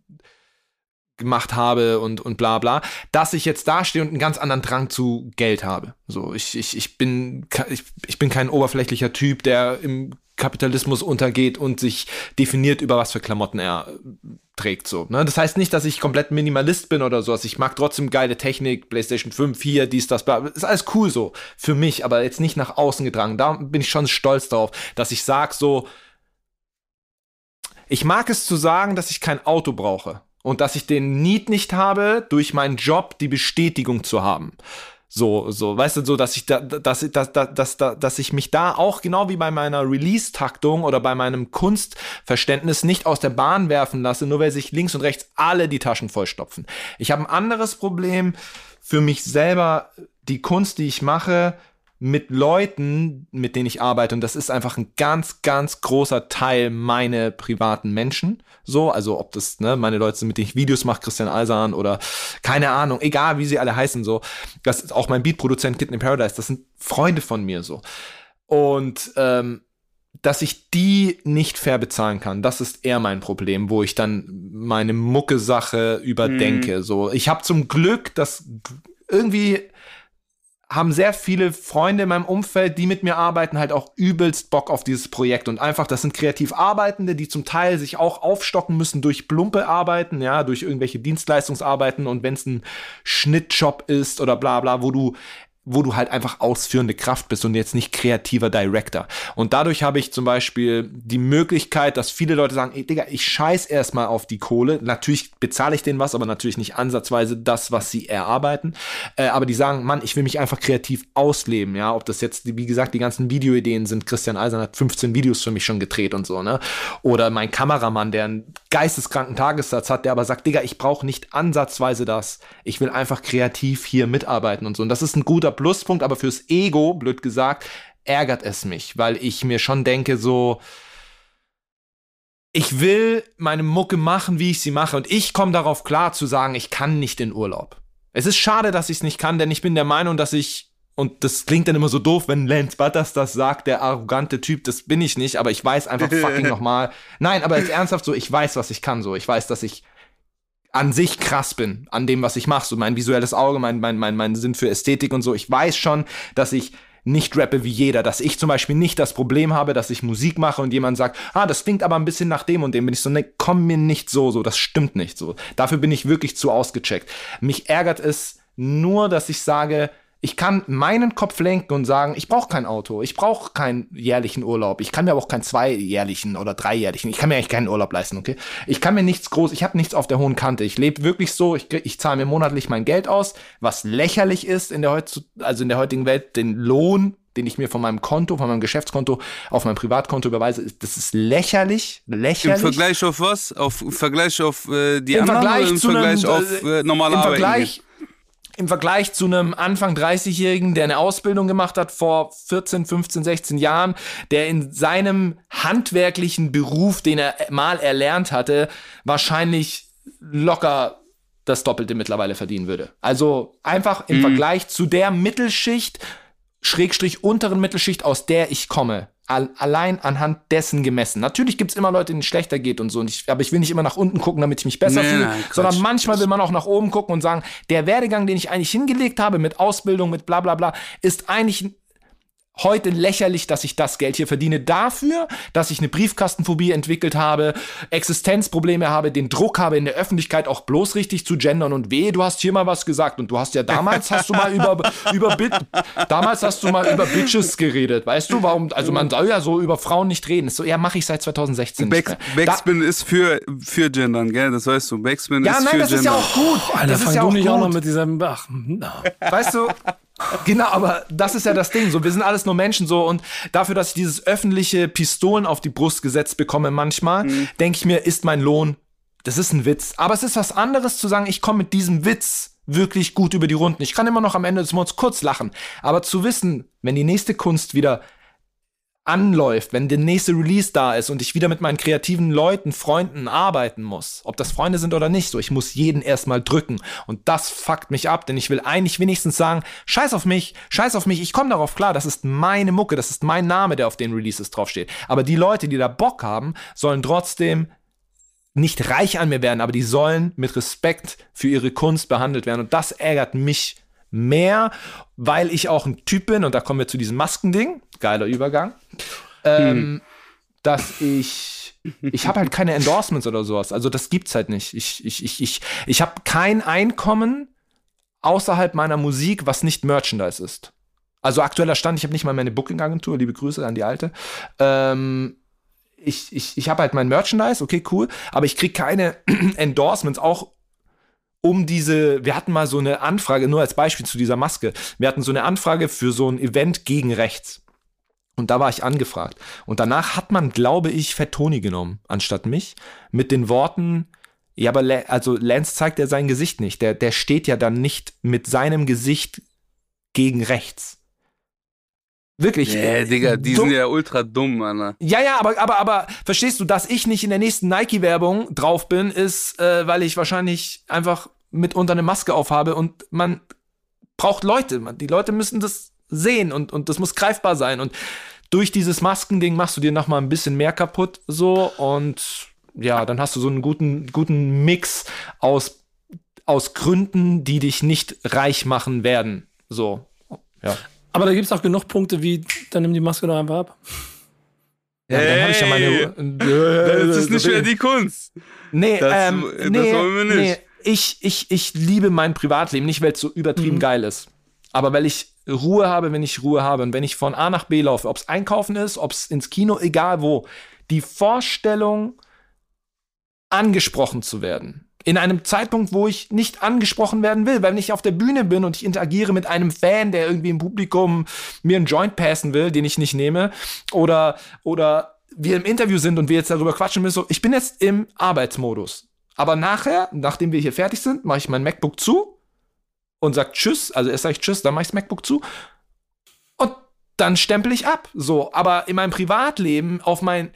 gemacht habe und, und bla bla, dass ich jetzt dastehe und einen ganz anderen Drang zu Geld habe. So, ich, ich, ich bin, ich, ich bin kein oberflächlicher Typ, der im Kapitalismus untergeht und sich definiert, über was für Klamotten er äh, trägt. So, ne? Das heißt nicht, dass ich komplett Minimalist bin oder sowas. Ich mag trotzdem geile Technik, PlayStation 5, hier, dies, das, bla. Ist alles cool so. Für mich, aber jetzt nicht nach außen getragen. Da bin ich schon stolz darauf, dass ich sag so, ich mag es zu sagen, dass ich kein Auto brauche und dass ich den Need nicht habe, durch meinen Job die Bestätigung zu haben. So, so, weißt du, so, dass ich da, dass, dass, dass, dass, dass, ich mich da auch genau wie bei meiner Release-Taktung oder bei meinem Kunstverständnis nicht aus der Bahn werfen lasse, nur weil sich links und rechts alle die Taschen vollstopfen. Ich habe ein anderes Problem für mich selber, die Kunst, die ich mache, mit Leuten, mit denen ich arbeite, und das ist einfach ein ganz, ganz großer Teil meine privaten Menschen. So, also ob das ne, meine Leute sind, mit denen ich Videos mache, Christian Alsan oder keine Ahnung, egal wie sie alle heißen, so. Das ist auch mein Beatproduzent Kitten in Paradise, das sind Freunde von mir so. Und ähm, dass ich die nicht fair bezahlen kann, das ist eher mein Problem, wo ich dann meine Mucke-Sache überdenke. So, ich habe zum Glück, dass irgendwie haben sehr viele Freunde in meinem Umfeld, die mit mir arbeiten, halt auch übelst Bock auf dieses Projekt. Und einfach, das sind kreativ Arbeitende, die zum Teil sich auch aufstocken müssen durch plumpe Arbeiten, ja, durch irgendwelche Dienstleistungsarbeiten. Und wenn es ein Schnittjob ist oder bla bla, wo du wo du halt einfach ausführende Kraft bist und jetzt nicht kreativer Director. Und dadurch habe ich zum Beispiel die Möglichkeit, dass viele Leute sagen, ey, Digga, ich scheiß erstmal auf die Kohle. Natürlich bezahle ich denen was, aber natürlich nicht ansatzweise das, was sie erarbeiten. Äh, aber die sagen, Mann, ich will mich einfach kreativ ausleben, ja. Ob das jetzt, wie gesagt, die ganzen Videoideen sind. Christian Eisern hat 15 Videos für mich schon gedreht und so, ne? Oder mein Kameramann, der einen geisteskranken Tagessatz hat, der aber sagt, Digga, ich brauche nicht ansatzweise das. Ich will einfach kreativ hier mitarbeiten und so. Und das ist ein guter Pluspunkt, aber fürs Ego, blöd gesagt, ärgert es mich, weil ich mir schon denke, so, ich will meine Mucke machen, wie ich sie mache. Und ich komme darauf klar zu sagen, ich kann nicht in Urlaub. Es ist schade, dass ich es nicht kann, denn ich bin der Meinung, dass ich, und das klingt dann immer so doof, wenn Lance Butters das sagt, der arrogante Typ, das bin ich nicht, aber ich weiß einfach fucking nochmal. Nein, aber jetzt ernsthaft so, ich weiß, was ich kann so. Ich weiß, dass ich an sich krass bin, an dem, was ich mache. So mein visuelles Auge, mein, mein, mein, mein Sinn für Ästhetik und so. Ich weiß schon, dass ich nicht rappe wie jeder, dass ich zum Beispiel nicht das Problem habe, dass ich Musik mache und jemand sagt, ah, das klingt aber ein bisschen nach dem und dem, bin ich so, ne, komm mir nicht so, so, das stimmt nicht so. Dafür bin ich wirklich zu ausgecheckt. Mich ärgert es nur, dass ich sage, ich kann meinen Kopf lenken und sagen, ich brauche kein Auto, ich brauche keinen jährlichen Urlaub, ich kann mir aber auch keinen zweijährlichen oder dreijährlichen, ich kann mir eigentlich keinen Urlaub leisten, okay? Ich kann mir nichts groß, ich habe nichts auf der hohen Kante. Ich lebe wirklich so, ich, ich zahle mir monatlich mein Geld aus, was lächerlich ist in der heutzu, also in der heutigen Welt, den Lohn, den ich mir von meinem Konto, von meinem Geschäftskonto auf mein Privatkonto überweise, das ist lächerlich, Im lächerlich. Vergleich auf was? Auf im Vergleich auf äh, die Im anderen Vergleich oder im zu einem, Vergleich auf äh, äh, normale im Arbeiten Vergleich, Im Vergleich zu einem Anfang 30-Jährigen, der eine Ausbildung gemacht hat vor 14, 15, 16 Jahren, der in seinem handwerklichen Beruf, den er mal erlernt hatte, wahrscheinlich locker das Doppelte mittlerweile verdienen würde. Also einfach im Vergleich zu der Mittelschicht, Schrägstrich unteren Mittelschicht, aus der ich komme. Al allein anhand dessen gemessen. Natürlich gibt's immer Leute, denen es schlechter geht und so. Und ich, aber ich will nicht immer nach unten gucken, damit ich mich besser Nee, fühle, sondern manchmal will man auch nach oben gucken und sagen, der Werdegang, den ich eigentlich hingelegt habe mit Ausbildung, mit bla bla bla, ist eigentlich heute lächerlich, dass ich das Geld hier verdiene dafür, dass ich eine Briefkastenphobie entwickelt habe, Existenzprobleme habe, den Druck habe, in der Öffentlichkeit auch bloß richtig zu gendern und weh, du hast hier mal was gesagt und du hast ja damals hast du mal über über Bit, damals hast du mal über Bitches geredet, weißt du, warum also man soll ja so über Frauen nicht reden. Ist so, ja, mache ich seit 2016 nicht Back, mehr. Da, Backspin ist für, für Gendern, gell? Das weißt du. Backspin ja, ist nein, für das Gendern. ist ja auch gut. Alter, das ist fang ja du auch nicht gut. auch noch mit diesem. Ach, na. Weißt du? Genau, aber das ist ja das Ding. So, wir sind alles nur Menschen so und dafür, dass ich dieses öffentliche Pistolen auf die Brust gesetzt bekomme manchmal, denke ich mir, ist mein Lohn. Das ist ein Witz. Aber es ist was anderes zu sagen, ich komme mit diesem Witz wirklich gut über die Runden. Ich kann immer noch am Ende des Monats kurz lachen. Aber zu wissen, wenn die nächste Kunst wieder anläuft, wenn der nächste Release da ist und ich wieder mit meinen kreativen Leuten, Freunden arbeiten muss, ob das Freunde sind oder nicht, so ich muss jeden erstmal drücken und das fuckt mich ab, denn ich will eigentlich wenigstens sagen, scheiß auf mich, scheiß auf mich, ich komme darauf klar, das ist meine Mucke, das ist mein Name, der auf den Releases draufsteht. Aber die Leute, die da Bock haben, sollen trotzdem nicht reich an mir werden, aber die sollen mit Respekt für ihre Kunst behandelt werden und das ärgert mich mehr, weil ich auch ein Typ bin und da kommen wir zu diesem Maskending, geiler Übergang, ähm, dass ich ich habe halt keine Endorsements oder sowas. Also das gibt's halt nicht. Ich ich ich ich ich habe kein Einkommen außerhalb meiner Musik, was nicht Merchandise ist. Also aktueller Stand, ich habe nicht mal meine Booking-Agentur, liebe Grüße an die alte. Ähm, ich, ich, ich habe halt mein Merchandise, okay, cool, aber ich krieg keine Endorsements, auch um diese, wir hatten mal so eine Anfrage, nur als Beispiel zu dieser Maske, wir hatten so eine Anfrage für so ein Event gegen rechts. Und da war ich angefragt. Und danach hat man, glaube ich, Fat Tony genommen, anstatt mich, mit den Worten, ja, aber La- also Lance zeigt ja sein Gesicht nicht. Der, der steht ja dann nicht mit seinem Gesicht gegen rechts. Wirklich. Nee, Digga, die Dumm- sind ja ultra dumm, Alter. ja, ja, aber, aber, aber verstehst du, dass ich nicht in der nächsten Nike-Werbung drauf bin, ist, äh, weil ich wahrscheinlich einfach mitunter eine Maske aufhabe und man braucht Leute. Man, die Leute müssen das sehen und, und das muss greifbar sein. Und durch dieses Maskending machst du dir noch mal ein bisschen mehr kaputt, so und ja, dann hast du so einen guten, guten Mix aus, aus Gründen, die dich nicht reich machen werden. So, ja. Aber da gibt es auch genug Punkte wie, dann nimm die Maske doch einfach ab. Ja, dann habe ich ja Hey, meine. Das ist nicht mehr die Kunst. Nee, Das- ähm, das nee, wollen wir nicht. nee. Ich, ich, ich liebe mein Privatleben, nicht weil es so übertrieben geil ist, aber weil ich Ruhe habe, wenn ich Ruhe habe und wenn ich von A nach B laufe, ob es einkaufen ist, ob es ins Kino, egal wo, die Vorstellung, angesprochen zu werden. In einem Zeitpunkt, wo ich nicht angesprochen werden will, weil wenn ich auf der Bühne bin und ich interagiere mit einem Fan, der irgendwie im Publikum mir einen Joint passen will, den ich nicht nehme, oder, oder wir im Interview sind und wir jetzt darüber quatschen müssen, so, ich bin jetzt im Arbeitsmodus. Aber nachher, nachdem wir hier fertig sind, mache ich mein MacBook zu und sag Tschüss. Also erst sage ich Tschüss, dann mache ich das MacBook zu. Und dann stempel ich ab. So, aber in meinem Privatleben auf mein,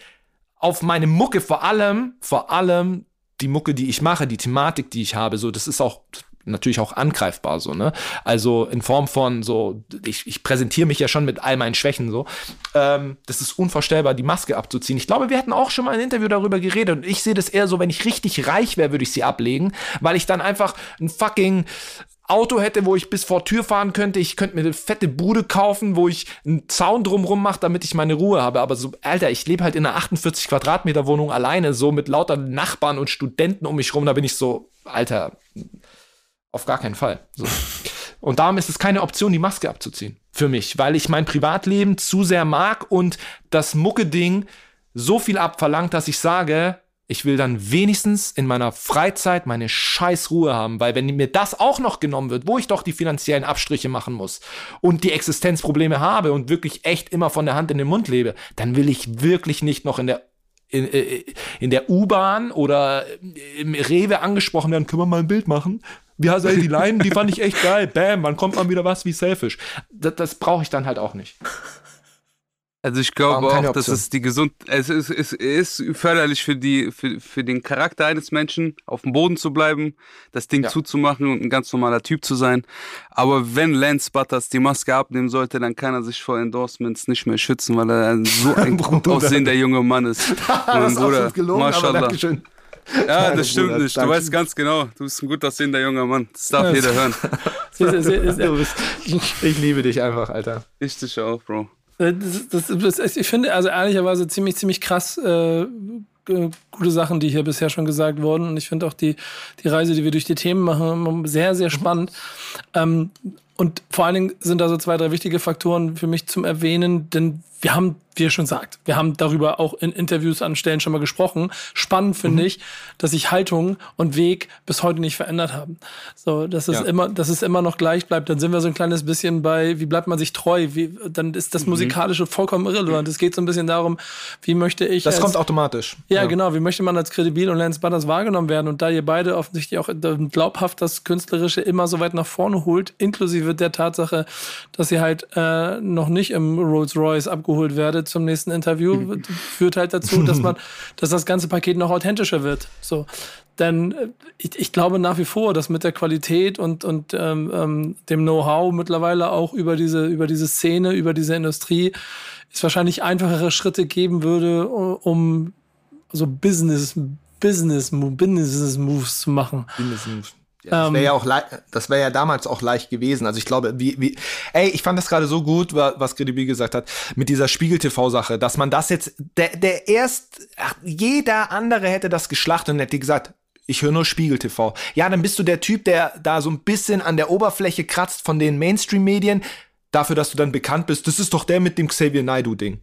auf meine Mucke vor allem, vor allem die Mucke, die ich mache, die Thematik, die ich habe, so, das ist auch natürlich auch angreifbar, so, ne? Also in Form von so, ich, ich präsentiere mich ja schon mit all meinen Schwächen, so. Ähm, das ist unvorstellbar, die Maske abzuziehen. Ich glaube, wir hatten auch schon mal ein Interview darüber geredet und ich sehe das eher so, wenn ich richtig reich wäre, würde ich sie ablegen, weil ich dann einfach ein fucking Auto hätte, wo ich bis vor Tür fahren könnte. Ich könnte mir eine fette Bude kaufen, wo ich einen Zaun drumrum mache, damit ich meine Ruhe habe. Aber so, Alter, ich lebe halt in einer 48 Quadratmeter Wohnung alleine, so mit lauter Nachbarn und Studenten um mich rum. Da bin ich so, Alter, auf gar keinen Fall. So. Und darum ist es keine Option, die Maske abzuziehen. Für mich, weil ich mein Privatleben zu sehr mag und das Mucke-Ding so viel abverlangt, dass ich sage, ich will dann wenigstens in meiner Freizeit meine scheiß Ruhe haben, weil wenn mir das auch noch genommen wird, wo ich doch die finanziellen Abstriche machen muss und die Existenzprobleme habe und wirklich echt immer von der Hand in den Mund lebe, dann will ich wirklich nicht noch in der in, äh, in der U-Bahn oder im Rewe angesprochen werden, können wir mal ein Bild machen? Wie du die Line? Die fand ich echt geil. Bam, wann kommt mal wieder was wie Selfish? Das, das brauche ich dann halt auch nicht. Also ich glaube auch, dass Option? es die gesund, es ist, es ist förderlich für die, für, für den Charakter eines Menschen, auf dem Boden zu bleiben, das Ding Ja. zuzumachen und ein ganz normaler Typ zu sein. Aber wenn Lance Butters die Maske abnehmen sollte, dann kann er sich vor Endorsements nicht mehr schützen, weil er so ein gut Bruder. aussehender junger Mann ist. Mein absolut gelogen, Mashallah. Dankeschön. Ja, das stimmt Bruder, nicht. Du weißt ganz genau, du bist ein gut aussehender junger Mann. Das darf Ja. jeder hören. Ich liebe dich einfach, Alter. Ich dich auch, Bro. Äh, Das, das, das, ich finde also ehrlicherweise ziemlich, ziemlich krass äh, gute Sachen, die hier bisher schon gesagt wurden. Und ich finde auch die, die Reise, die wir durch die Themen machen, sehr, sehr spannend. Ähm, und vor allen Dingen sind da so zwei, drei wichtige Faktoren für mich zum Erwähnen, denn wir haben, wie ihr schon sagt, wir haben darüber auch in Interviews an Stellen schon mal gesprochen. Spannend finde ich, dass sich Haltung und Weg bis heute nicht verändert haben. So, dass es Ja. immer, dass es immer noch gleich bleibt. Dann sind wir so ein kleines bisschen bei, wie bleibt man sich treu? Wie, dann ist das Musikalische vollkommen irrelevant. Es geht so ein bisschen darum, wie möchte ich. Das als- kommt automatisch. ja, genau. Wie möchte man als Kredibil und Lance Butters wahrgenommen werden? Und da ihr beide offensichtlich auch äh, glaubhaft das Künstlerische immer so weit nach vorne holt, inklusive der Tatsache, dass ihr halt äh, noch nicht im Rolls Royce abgeholt werdet zum nächsten Interview, führt halt dazu, dass man, dass das ganze Paket noch authentischer wird. So. Denn äh, ich, ich glaube nach wie vor, dass mit der Qualität und, und ähm, ähm, dem Know-how mittlerweile auch über diese, über diese Szene, über diese Industrie, es wahrscheinlich einfachere Schritte geben würde, um so Business, Business, Business Moves zu machen. Ja, das Ähm, wäre ja auch das wäre ja damals auch leicht gewesen. Also ich glaube, wie, wie, ey, ich fand das gerade so gut, wa- was Credibil gesagt hat, mit dieser Spiegel-TV-Sache, dass man das jetzt, der, der erst, ach, jeder andere hätte das geschlachtet und hätte gesagt, ich höre nur Spiegel-TV. Ja, dann bist du der Typ, der da so ein bisschen an der Oberfläche kratzt von den Mainstream-Medien, dafür, dass du dann bekannt bist. Das ist doch der mit dem Xavier Naidoo-Ding.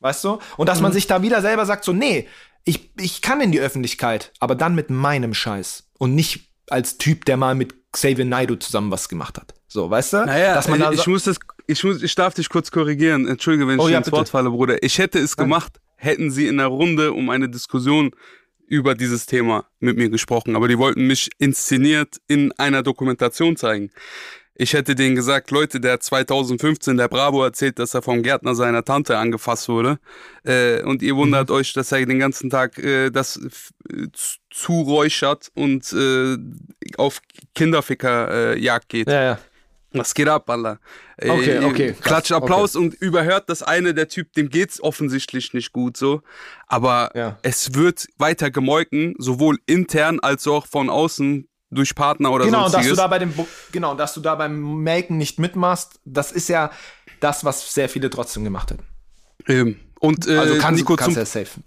Weißt du? Und dass man sich da wieder selber sagt, so, nee, ich, ich kann in die Öffentlichkeit, aber dann mit meinem Scheiß. Und nicht als Typ, der mal mit Xavier Naidoo zusammen was gemacht hat. So, weißt du? Naja, dass man da ich, ich so- muss das, ich muss, ich darf dich kurz korrigieren. Entschuldige, wenn ich Oh dir ja, ins bitte. Wort falle, Bruder. Ich hätte es gemacht, hätten sie in der Runde um eine Diskussion über dieses Thema mit mir gesprochen. Aber die wollten mich inszeniert in einer Dokumentation zeigen. Ich hätte denen gesagt, Leute, der hat 2015 der Bravo erzählt, dass er vom Gärtner seiner Tante angefasst wurde. Äh, und ihr wundert Mhm. euch, dass er den ganzen Tag äh, das äh, zuräuchert und äh, auf Kinderficker äh, Jagd geht. ja, ja. Was geht ab, Alter? Äh, Okay, okay, Klatscht Applaus und überhört das eine, der Typ, dem geht's offensichtlich nicht gut so. Aber Ja. es wird weiter gemolken, sowohl intern als auch von außen durch Partner oder Genau, und dass du da bei dem, genau, dass du da beim Melken nicht mitmachst, das ist ja das, was sehr viele trotzdem gemacht hätten. Ähm, und äh, Also kannst, Nico, du kannst zum, ja safe.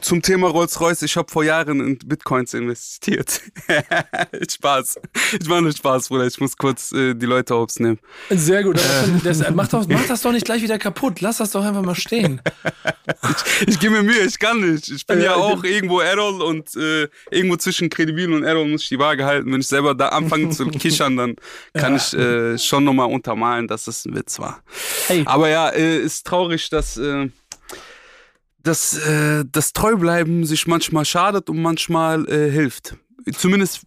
Zum Thema Rolls-Royce, ich habe vor Jahren in Bitcoins investiert. Spaß. Ich mache nur Spaß, Bruder. Ich muss kurz äh, die Leute aufs nehmen. Sehr gut. aber Das, mach, doch, mach das doch nicht gleich wieder kaputt. Lass das doch einfach mal stehen. Ich gebe mir Mühe, ich kann nicht. Ich bin ja, Ja, auch irgendwo Errol und äh, irgendwo zwischen Kredibil und Errol muss ich die Waage halten. Wenn ich selber da anfange zu kichern, dann kann ich äh, schon nochmal untermalen, dass es ein Witz war. Hey. Aber ja, äh, ist traurig, dass, äh, dass äh, das Treubleiben sich manchmal schadet und manchmal äh, hilft. Zumindest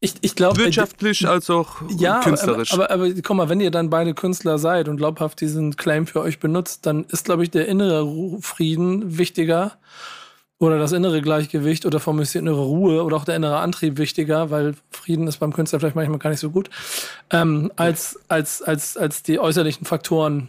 Ich, ich glaube, wirtschaftlich als auch ja, aber, künstlerisch. aber, aber guck mal, wenn ihr dann beide Künstler seid und glaubhaft diesen Claim für euch benutzt, dann ist, glaube ich, der innere Frieden wichtiger oder das innere Gleichgewicht oder vor allem die innere Ruhe oder auch der innere Antrieb wichtiger, weil Frieden ist beim Künstler vielleicht manchmal gar nicht so gut, ähm, als, als, als, als die äußerlichen Faktoren,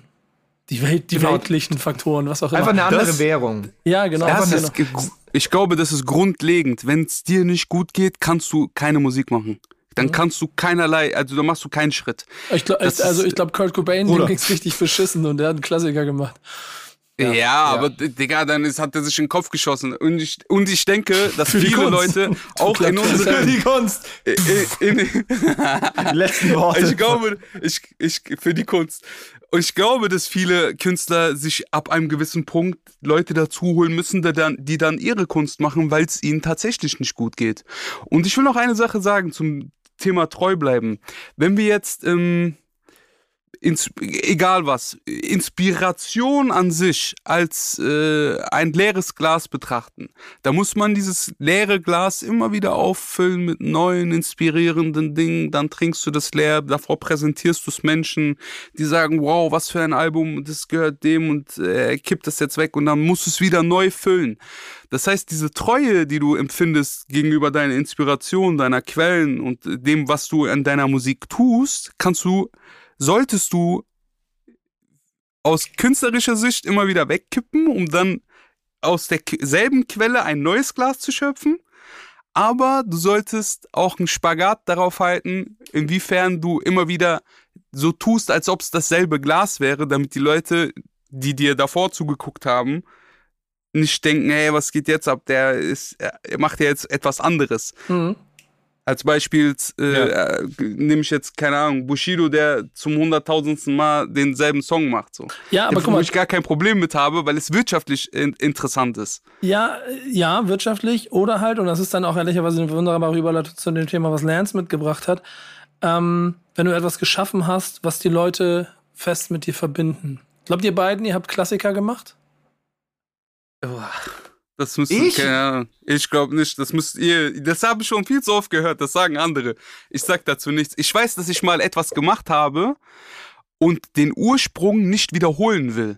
die, Welt, die Genau. weltlichen Faktoren, was auch immer. Einfach eine andere Das- Währung. ja, genau. Das genau. ist, ge- ich glaube, das ist grundlegend. Wenn es dir nicht gut geht, kannst du keine Musik machen. Dann kannst du keinerlei, also da machst du keinen Schritt. Ich glaub, das also ich glaube, Kurt Cobain, dem Bruder. ging's richtig beschissen und der hat einen Klassiker gemacht. Ja, aber d- Digga, dann ist, hat er sich in den Kopf geschossen. Und ich, und ich denke, dass die viele. Leute auch in Für unseren. die Kunst. In, in, Die letzten Worte. ich glaube, ich, ich, für die Kunst. Und ich glaube, dass viele Künstler sich ab einem gewissen Punkt Leute dazu holen müssen, die dann, die dann ihre Kunst machen, weil es ihnen tatsächlich nicht gut geht. Und ich will noch eine Sache sagen zum Thema treu bleiben. Wenn wir jetzt, ähm, ins, egal was, Inspiration an sich als äh, ein leeres Glas betrachten. Da muss man dieses leere Glas immer wieder auffüllen mit neuen, inspirierenden Dingen. Dann trinkst du das leer, davor präsentierst du es Menschen, die sagen, wow, was für ein Album, das gehört dem und äh, kippt das jetzt weg und dann musst du es wieder neu füllen. Das heißt, diese Treue, die du empfindest gegenüber deiner Inspiration, deiner Quellen und dem, was du an deiner Musik tust, kannst du solltest du aus künstlerischer Sicht immer wieder wegkippen, um dann aus derselben Quelle ein neues Glas zu schöpfen. Aber du solltest auch einen Spagat darauf halten, inwiefern du immer wieder so tust, als ob es dasselbe Glas wäre, damit die Leute, die dir davor zugeguckt haben, nicht denken, hey, was geht jetzt ab? Der ist, er macht ja jetzt etwas anderes. Mhm. Als Beispiel äh, ja. äh, nehme ich jetzt, keine Ahnung, Bushido, der zum hunderttausendsten Mal denselben Song macht. So. Ja, aber guck mal. Wo ich gar kein Problem mit habe, weil es wirtschaftlich in interessant ist. Ja, ja, wirtschaftlich oder halt, und das ist dann auch ehrlicherweise eine wunderbare Überleitung zu dem Thema, was Lance mitgebracht hat, ähm, wenn du etwas geschaffen hast, was die Leute fest mit dir verbinden. Glaubt ihr beiden, ihr habt Klassiker gemacht? Uah. Das müsst ich? keine. Ich glaube nicht. Das müsst ihr. Das habe ich schon viel zu oft gehört. Das sagen andere. Ich sag dazu nichts. Ich weiß, dass ich mal etwas gemacht habe und den Ursprung nicht wiederholen will.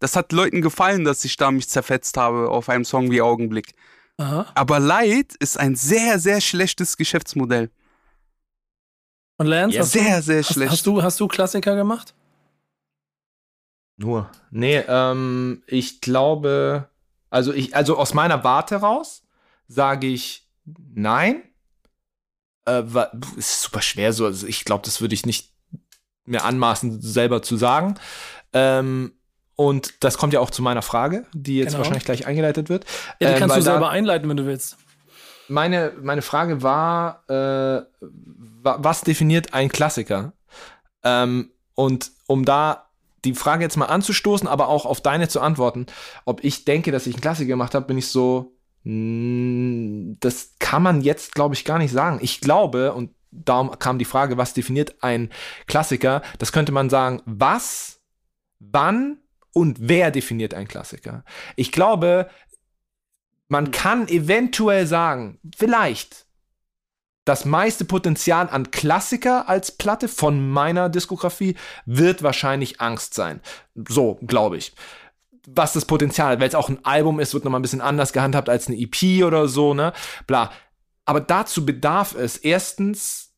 Das hat Leuten gefallen, dass ich da mich zerfetzt habe auf einem Song wie Augenblick. Aha. Aber Leid ist ein sehr, sehr schlechtes Geschäftsmodell. Und Lance, ja, sehr, du, sehr schlecht. Hast du, hast du Klassiker gemacht? Nur. Nee, ähm, ich glaube, also ich, also aus meiner Warte raus sage ich nein. Äh, ist super schwer so. Also ich glaube, das würde ich nicht mehr anmaßen, selber zu sagen. Ähm, und das kommt ja auch zu meiner Frage, die jetzt genau. wahrscheinlich gleich eingeleitet wird. Ja, die ähm, kannst du selber einleiten, wenn du willst. Meine, meine Frage war, äh, was definiert ein Klassiker? Ähm, und um da die Frage jetzt mal anzustoßen, aber auch auf deine zu antworten, ob ich denke, dass ich einen Klassiker gemacht habe, bin ich so, mh, das kann man jetzt, glaube ich, gar nicht sagen. Ich glaube, und darum kam die Frage, was definiert ein Klassiker? Das könnte man sagen, was, wann und wer definiert ein Klassiker? Ich glaube, man kann eventuell sagen, vielleicht, das meiste Potenzial an Klassiker als Platte von meiner Diskografie wird wahrscheinlich Angst sein. So, glaube ich. Was das Potenzial, weil es auch ein Album ist, wird nochmal ein bisschen anders gehandhabt als eine EP oder so, ne? Bla. Aber dazu bedarf es erstens,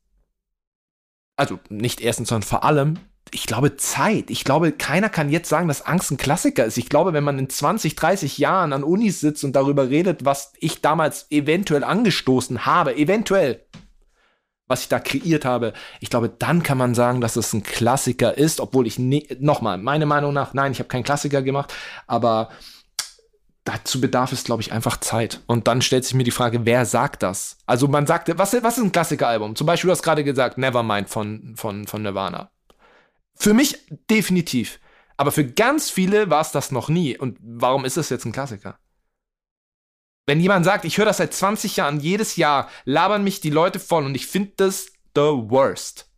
also nicht erstens, sondern vor allem, ich glaube, Zeit. Ich glaube, keiner kann jetzt sagen, dass Angst ein Klassiker ist. Ich glaube, wenn man in 20, 30 Jahren an Unis sitzt und darüber redet, was ich damals eventuell angestoßen habe, eventuell, was ich da kreiert habe, ich glaube, dann kann man sagen, dass es ein Klassiker ist, obwohl ich ne nochmal, meine Meinung nach, nein, ich habe keinen Klassiker gemacht, aber dazu bedarf es, glaube ich, einfach Zeit. Und dann stellt sich mir die Frage, wer sagt das? Also man sagt, was, was ist ein Klassikeralbum? Zum Beispiel, du hast gerade gesagt, Nevermind von, von, von Nirvana. Für mich definitiv. Aber für ganz viele war es das noch nie. Und warum ist es jetzt ein Klassiker? Wenn jemand sagt, ich höre das seit 20 Jahren, jedes Jahr labern mich die Leute voll und ich finde das the worst.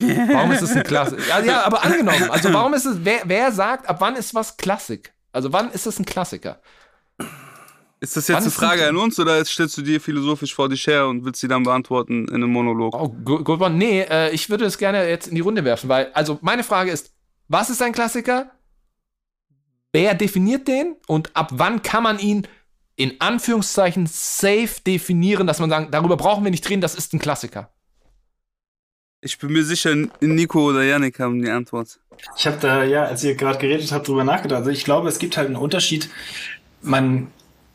Warum ist es ein Klassik? Ja, ja, aber angenommen. Also warum ist es, wer, wer sagt, ab wann ist was Klassik? Also wann ist es ein Klassiker? Ist das jetzt wann eine Frage an uns oder stellst du dir philosophisch vor dich her und willst sie dann beantworten in einem Monolog? Oh, gut, gut, nee, äh, ich würde es gerne jetzt in die Runde werfen, weil, also meine Frage ist, was ist ein Klassiker? Wer definiert den? Und ab wann kann man ihn in Anführungszeichen safe definieren, dass man sagen, darüber brauchen wir nicht reden, das ist ein Klassiker? Ich bin mir sicher, Nico oder Yannick haben die Antwort. Ich habe da, ja, als ihr gerade geredet habt, drüber nachgedacht. Also ich glaube, es gibt halt einen Unterschied. Man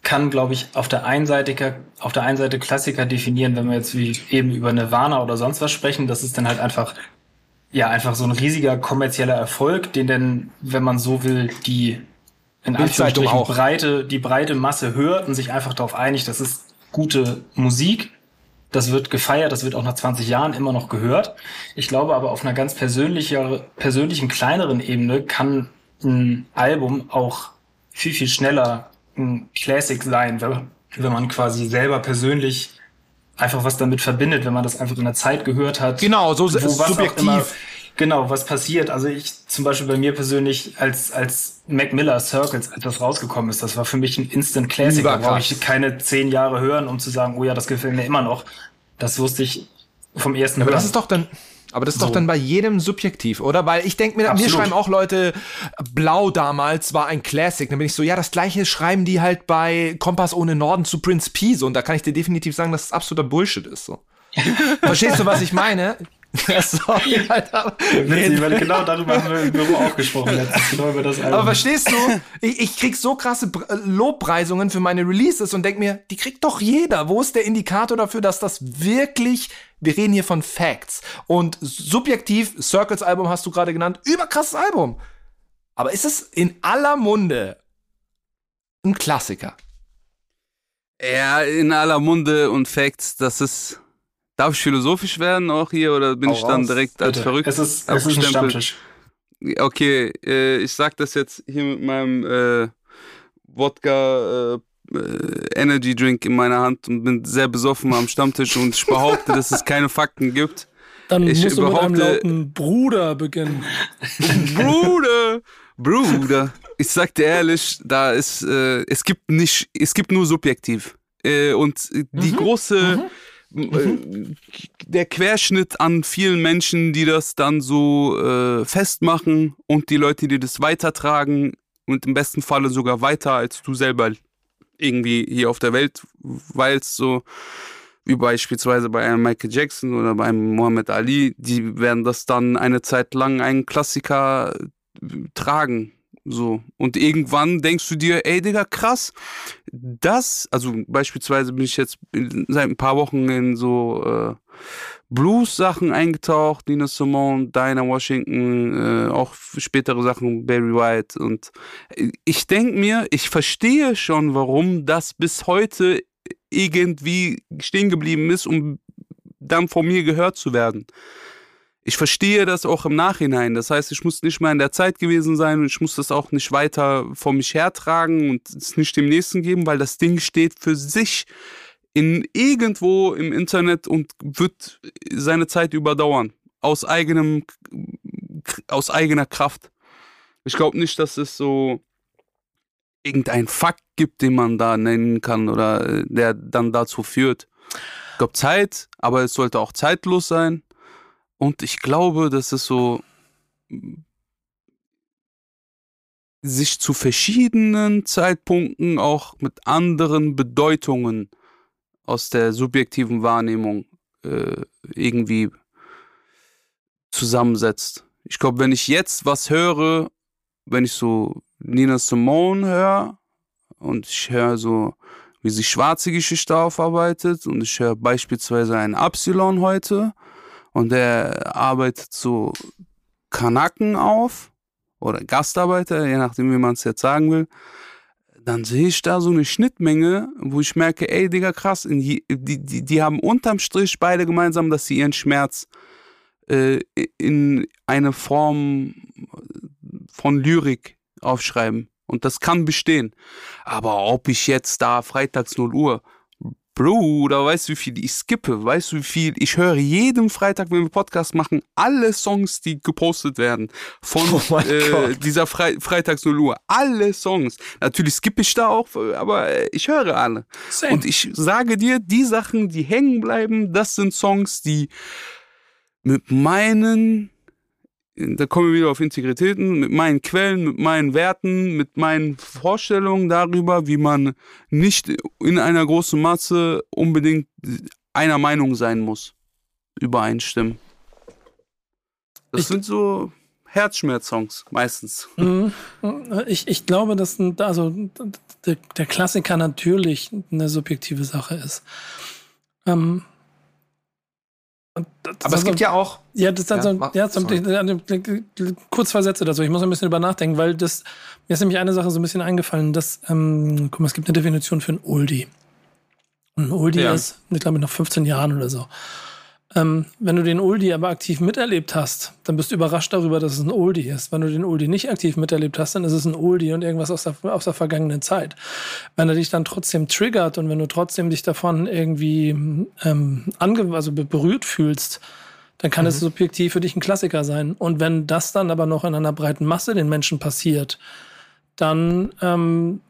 kann, glaube ich, auf der einen Seite, auf der einen Seite Klassiker definieren, wenn wir jetzt wie eben über Nirvana oder sonst was sprechen. Das ist dann halt einfach, ja, einfach so ein riesiger kommerzieller Erfolg, den dann, wenn man so will, die in Anführungsstrichen auch. breite, die breite Masse hört und sich einfach darauf einigt, das ist gute Musik. Das wird gefeiert, das wird auch nach 20 Jahren immer noch gehört. Ich glaube aber auf einer ganz persönlicher, persönlichen, kleineren Ebene kann ein Album auch viel, viel schneller ein Classic sein, wenn man quasi selber persönlich einfach was damit verbindet, wenn man das einfach in der Zeit gehört hat. Genau, so subjektiv. Genau, was passiert? Also ich zum Beispiel bei mir persönlich, als, als Mac Miller Circles etwas rausgekommen ist, das war für mich ein Instant Classic. Da brauche ich keine zehn Jahre hören, um zu sagen, oh ja, das gefällt mir immer noch. Das wusste ich vom ersten Aber Hören. das ist doch dann. Aber das ist So. doch dann bei jedem subjektiv, oder? Weil ich denke mir, mir schreiben auch Leute, Blau damals war ein Classic. Dann bin ich so, ja, das gleiche schreiben die halt bei Kompass ohne Norden zu Prince P. So, und da kann ich dir definitiv sagen, dass es absoluter Bullshit ist. So. Verstehst du, was ich meine? Ja, sorry, Alter. Witzig, weil genau darüber haben wir im Büro auch gesprochen genau über das Album. Aber verstehst du, ich, ich krieg so krasse äh, Lobpreisungen für meine Releases und denk mir, die kriegt doch jeder. Wo ist der Indikator dafür, dass das wirklich, wir reden hier von Facts. Und subjektiv, Circles Album hast du gerade genannt, überkrasses Album. Aber ist es in aller Munde ein Klassiker? Ja, in aller Munde und Facts, das ist. Darf ich philosophisch werden auch hier oder bin Hau ich dann raus, direkt als Bitte. verrückt? Es ist, es ist ein? Stammtisch. Okay, äh, ich sag das jetzt hier mit meinem äh, Wodka äh, äh, Energy Drink in meiner Hand und bin sehr besoffen am Stammtisch und ich behaupte, dass es keine Fakten gibt. Dann Ich musst du mit einem lauten Bruder beginnen. Bruder, Bruder. Ich sag dir ehrlich, da ist, äh, es gibt nicht, es gibt nur subjektiv. Äh, und die große, äh, der Querschnitt an vielen Menschen, die das dann so äh, festmachen und die Leute, die das weitertragen und im besten Falle sogar weiter als du selber irgendwie hier auf der Welt weilst, so wie beispielsweise bei einem Michael Jackson oder bei einem Muhammad Ali, die werden das dann eine Zeit lang einen Klassiker äh, tragen. So. Und irgendwann denkst du dir, ey Digga, krass, das, also beispielsweise bin ich jetzt seit ein paar Wochen in so äh, Blues-Sachen eingetaucht, Nina Simone, Dinah Washington, äh, auch spätere Sachen, Barry White. Und ich denk mir, ich verstehe schon, warum das bis heute irgendwie stehen geblieben ist, um dann von mir gehört zu werden. Ich verstehe das auch im Nachhinein. Das heißt, ich muss nicht mehr in der Zeit gewesen sein und ich muss das auch nicht weiter vor mich hertragen und es nicht dem Nächsten geben, weil das Ding steht für sich in irgendwo im Internet und wird seine Zeit überdauern. Aus eigenem, aus eigener Kraft. Ich glaube nicht, dass es so irgendein Fakt gibt, den man da nennen kann oder äh, der dann dazu führt. Ich glaube Zeit, aber es sollte auch zeitlos sein. Und ich glaube, dass es so sich zu verschiedenen Zeitpunkten auch mit anderen Bedeutungen aus der subjektiven Wahrnehmung äh, irgendwie zusammensetzt. Ich glaube, wenn ich jetzt was höre, wenn ich so Nina Simone höre und ich höre so, wie sie schwarze Geschichte aufarbeitet und ich höre beispielsweise einen Absilon heute und der arbeitet so Kanaken auf oder Gastarbeiter, je nachdem, wie man es jetzt sagen will, dann sehe ich da so eine Schnittmenge, wo ich merke, ey, Digga, krass, die, die, die haben unterm Strich beide gemeinsam, dass sie ihren Schmerz äh, in eine Form von Lyrik aufschreiben. Und das kann bestehen. Aber ob ich jetzt da freitags 0 Uhr, Bruder, weißt du, wie viel ich skippe? Weißt du, wie viel? Ich höre jeden Freitag, wenn wir Podcast machen, alle Songs, die gepostet werden von Oh äh, dieser Fre freitags 0 Uhr. Alle Songs. Natürlich skippe ich da auch, aber ich höre alle. Same. Und ich sage dir, die Sachen, die hängen bleiben, das sind Songs, die mit meinen, da kommen wir wieder auf Integritäten, mit meinen Quellen, mit meinen Werten, mit meinen Vorstellungen darüber, wie man nicht in einer großen Masse unbedingt einer Meinung sein muss, übereinstimmen. Das Ich- sind so Herzschmerz-Songs meistens. Mhm. Ich, ich glaube, dass also der, der Klassiker natürlich eine subjektive Sache ist. Ähm, Aber es gibt ja auch. Ja, das ist dann Ja, so, ja, so, kurz zwei Sätze dazu. Ich muss ein bisschen drüber nachdenken, weil das, mir ist nämlich eine Sache so ein bisschen eingefallen, dass, ähm, guck mal, es gibt eine Definition für ein Oldie. Und ein Oldie Ja. ist, ich glaube, nach 15 Jahren oder so. Ähm, wenn du den Oldie aber aktiv miterlebt hast, dann bist du überrascht darüber, dass es ein Oldie ist. Wenn du den Oldie nicht aktiv miterlebt hast, dann ist es ein Oldie und irgendwas aus der, aus der vergangenen Zeit. Wenn er dich dann trotzdem triggert und wenn du trotzdem dich davon irgendwie ähm, ange also be- berührt fühlst, dann kann es subjektiv für dich ein Klassiker sein. Und wenn das dann aber noch in einer breiten Masse den Menschen passiert, dann ähm,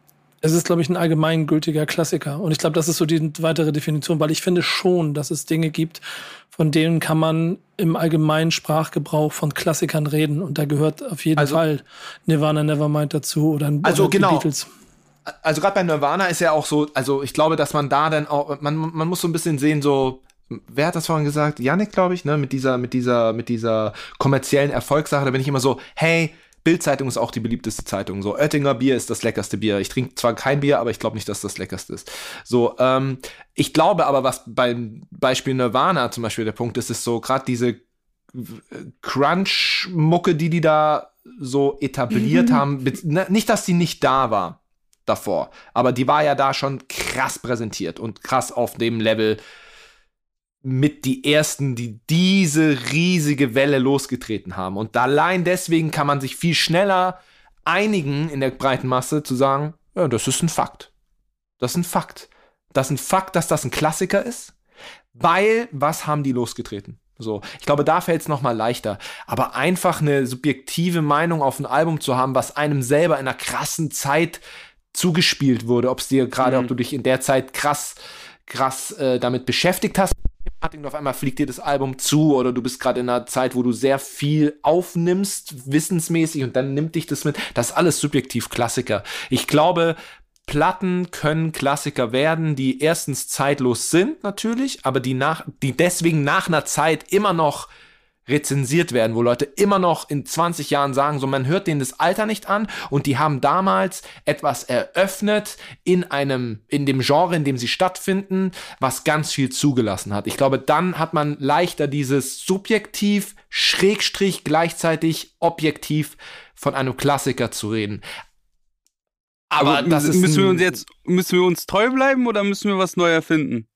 es ist, glaube ich, ein allgemeingültiger Klassiker. Und ich glaube, das ist so die weitere Definition, weil ich finde schon, dass es Dinge gibt, von denen kann man im allgemeinen Sprachgebrauch von Klassikern reden. Und da gehört auf jeden Also- Fall Nirvana Nevermind dazu oder, ein- Also oder die genau. Beatles. also gerade bei Nirvana ist ja auch so, also ich glaube, dass man da dann auch, man, man muss so ein bisschen sehen, so, wer hat das vorhin gesagt? Yannick, glaube ich, ne, mit dieser, mit dieser, mit dieser kommerziellen Erfolgssache, da bin ich immer so, hey, Bild-Zeitung ist auch die beliebteste Zeitung. So, Oettinger Bier ist das leckerste Bier. Ich trinke zwar kein Bier, aber ich glaube nicht, dass das leckerste ist. So, ähm, ich glaube aber, was beim Beispiel Nirvana zum Beispiel der Punkt ist, ist so gerade diese Crunch-Mucke, die die da so etabliert haben. be- ne, Nicht, dass die nicht da war davor, aber die war ja da schon krass präsentiert und krass auf dem Level mit die ersten, die diese riesige Welle losgetreten haben. Und allein deswegen kann man sich viel schneller einigen in der breiten Masse zu sagen, ja, das ist ein Fakt. Das ist ein Fakt. Das ist ein Fakt, dass das ein Klassiker ist, weil was haben die losgetreten? So, ich glaube, da fällt es noch mal leichter. Aber einfach eine subjektive Meinung auf ein Album zu haben, was einem selber in einer krassen Zeit zugespielt wurde, ob es dir gerade, Mhm. ob du dich in der Zeit krass, krass äh, damit beschäftigt hast, und auf einmal fliegt dir das Album zu oder du bist gerade in einer Zeit, wo du sehr viel aufnimmst, wissensmäßig und dann nimmt dich das mit. Das ist alles subjektiv Klassiker. Ich glaube, Platten können Klassiker werden, die erstens zeitlos sind natürlich, aber die nach, die deswegen nach einer Zeit immer noch rezensiert werden, wo Leute immer noch in 20 Jahren sagen, so man hört denen das Alter nicht an und die haben damals etwas eröffnet in einem, in dem Genre, in dem sie stattfinden, was ganz viel zugelassen hat. Ich glaube, dann hat man leichter dieses subjektiv, schrägstrich gleichzeitig objektiv von einem Klassiker zu reden. Aber, das ist müssen wir uns jetzt müssen wir uns treu bleiben oder müssen wir was neu erfinden?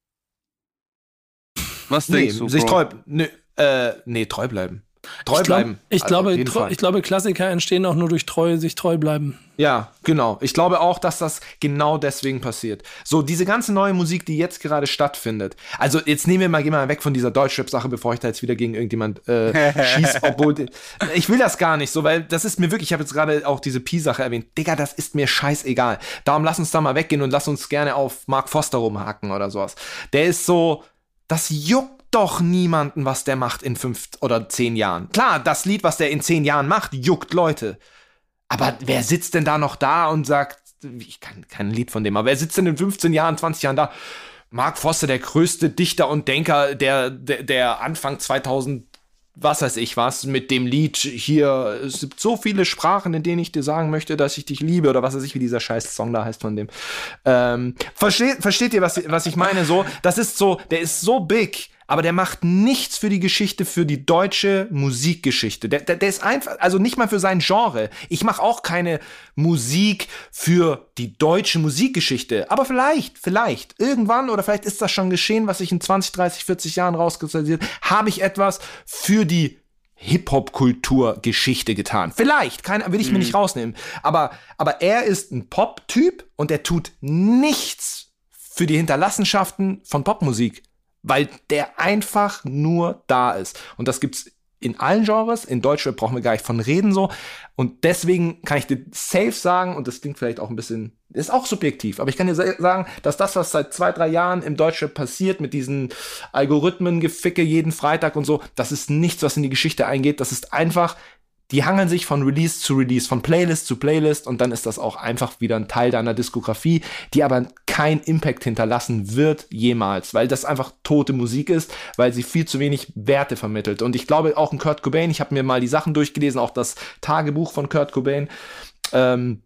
Was nee, denkst du? sich Bro? treu, nee, äh, nee, treu bleiben. Treu ich glaub, bleiben. Ich, Also glaube, treu, ich glaube, Klassiker entstehen auch nur durch treu, sich treu bleiben. Ja, genau. Ich glaube auch, dass das genau deswegen passiert. So, diese ganze neue Musik, die jetzt gerade stattfindet. Also, jetzt nehmen wir mal, gehen wir mal weg von dieser Deutschrap-Sache, bevor ich da jetzt wieder gegen irgendjemand äh, schieß, obwohl. Ich will das gar nicht so, weil das ist mir wirklich, ich habe jetzt gerade auch diese Pi-Sache erwähnt. Digga, das ist mir scheißegal. Darum lass uns da mal weggehen und lass uns gerne auf Mark Foster rumhacken oder sowas. Der ist so, das juckt doch niemanden, was der macht in fünf oder zehn Jahren. Klar, das Lied, was der in zehn Jahren macht, juckt Leute. Aber wer sitzt denn da noch da und sagt, ich kann kein Lied von dem, aber wer sitzt denn in 15 Jahren, 20 Jahren da? Mark Foster, der größte Dichter und Denker, der, der, der Anfang 2000, was weiß ich was, mit dem Lied hier, es gibt so viele Sprachen, in denen ich dir sagen möchte, dass ich dich liebe, oder was weiß ich, wie dieser scheiß Song da heißt von dem. Ähm, versteht, versteht ihr, was, was ich meine? So, das ist so, der ist so big, aber der macht nichts für die Geschichte, für die deutsche Musikgeschichte. Der, der, der ist einfach, also nicht mal für sein Genre. Ich mache auch keine Musik für die deutsche Musikgeschichte. Aber vielleicht, vielleicht, irgendwann oder vielleicht ist das schon geschehen, was sich in 20, 30, 40 Jahren rauskristallisiert, habe ich etwas für die Hip-Hop-Kultur-Geschichte getan. Vielleicht, keine, will ich mir nicht rausnehmen. Aber, aber er ist ein Pop-Typ und er tut nichts für die Hinterlassenschaften von Popmusik, weil der einfach nur da ist. Und das gibt's in allen Genres. In Deutschrap brauchen wir gar nicht von reden so. Und deswegen kann ich dir safe sagen, und das klingt vielleicht auch ein bisschen, ist auch subjektiv, aber ich kann dir sa- sagen, dass das, was seit zwei, drei Jahren im Deutschrap passiert, mit diesen Algorithmen, Geficke jeden Freitag und so, das ist nichts, was in die Geschichte eingeht. Das ist einfach, die hangeln sich von Release zu Release, von Playlist zu Playlist und dann ist das auch einfach wieder ein Teil deiner Diskografie, die aber kein Impact hinterlassen wird jemals, weil das einfach tote Musik ist, weil sie viel zu wenig Werte vermittelt. Und ich glaube auch ein Kurt Cobain, ich habe mir mal die Sachen durchgelesen, auch das Tagebuch von Kurt Cobain, ähm,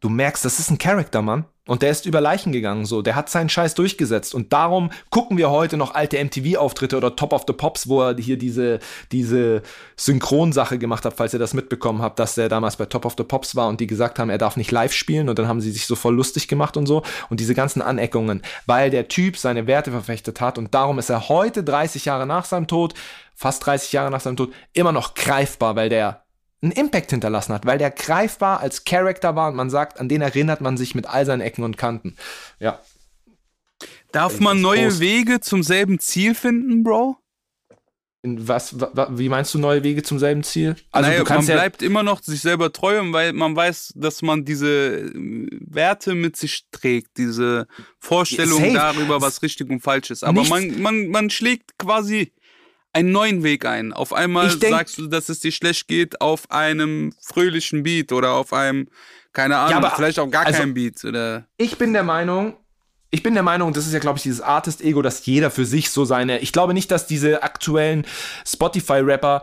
du merkst, das ist ein Charakter, Mann. Und der ist über Leichen gegangen, so. Der hat seinen Scheiß durchgesetzt. Und darum gucken wir heute noch alte MTV-Auftritte oder Top of the Pops, wo er hier diese, diese Synchronsache gemacht hat, falls ihr das mitbekommen habt, dass der damals bei Top of the Pops war und die gesagt haben, er darf nicht live spielen. Und dann haben sie sich so voll lustig gemacht und so. Und diese ganzen Aneckungen, weil der Typ seine Werte verfechtet hat. Und darum ist er heute, 30 Jahre nach seinem Tod, fast 30 Jahre nach seinem Tod, immer noch greifbar, weil der einen Impact hinterlassen hat, weil der greifbar als Charakter war und man sagt, an den erinnert man sich mit all seinen Ecken und Kanten. Ja. Darf man neue Prost. Wege zum selben Ziel finden, Bro? In was, wa, wie meinst du neue Wege zum selben Ziel? Also naja, man ja bleibt immer noch sich selber treu, weil man weiß, dass man diese äh, Werte mit sich trägt, diese Vorstellung ja, darüber, was richtig und falsch ist. Aber man, man, man schlägt quasi einen neuen Weg ein. Auf einmal denk, sagst du, dass es dir schlecht geht auf einem fröhlichen Beat oder auf einem, keine Ahnung, ja, aber, vielleicht auch gar also, kein Beat. Oder ich bin der Meinung, ich bin der Meinung, das ist ja, glaube ich, dieses Artist-Ego, dass jeder für sich so seine. Ich glaube nicht, dass diese aktuellen Spotify-Rapper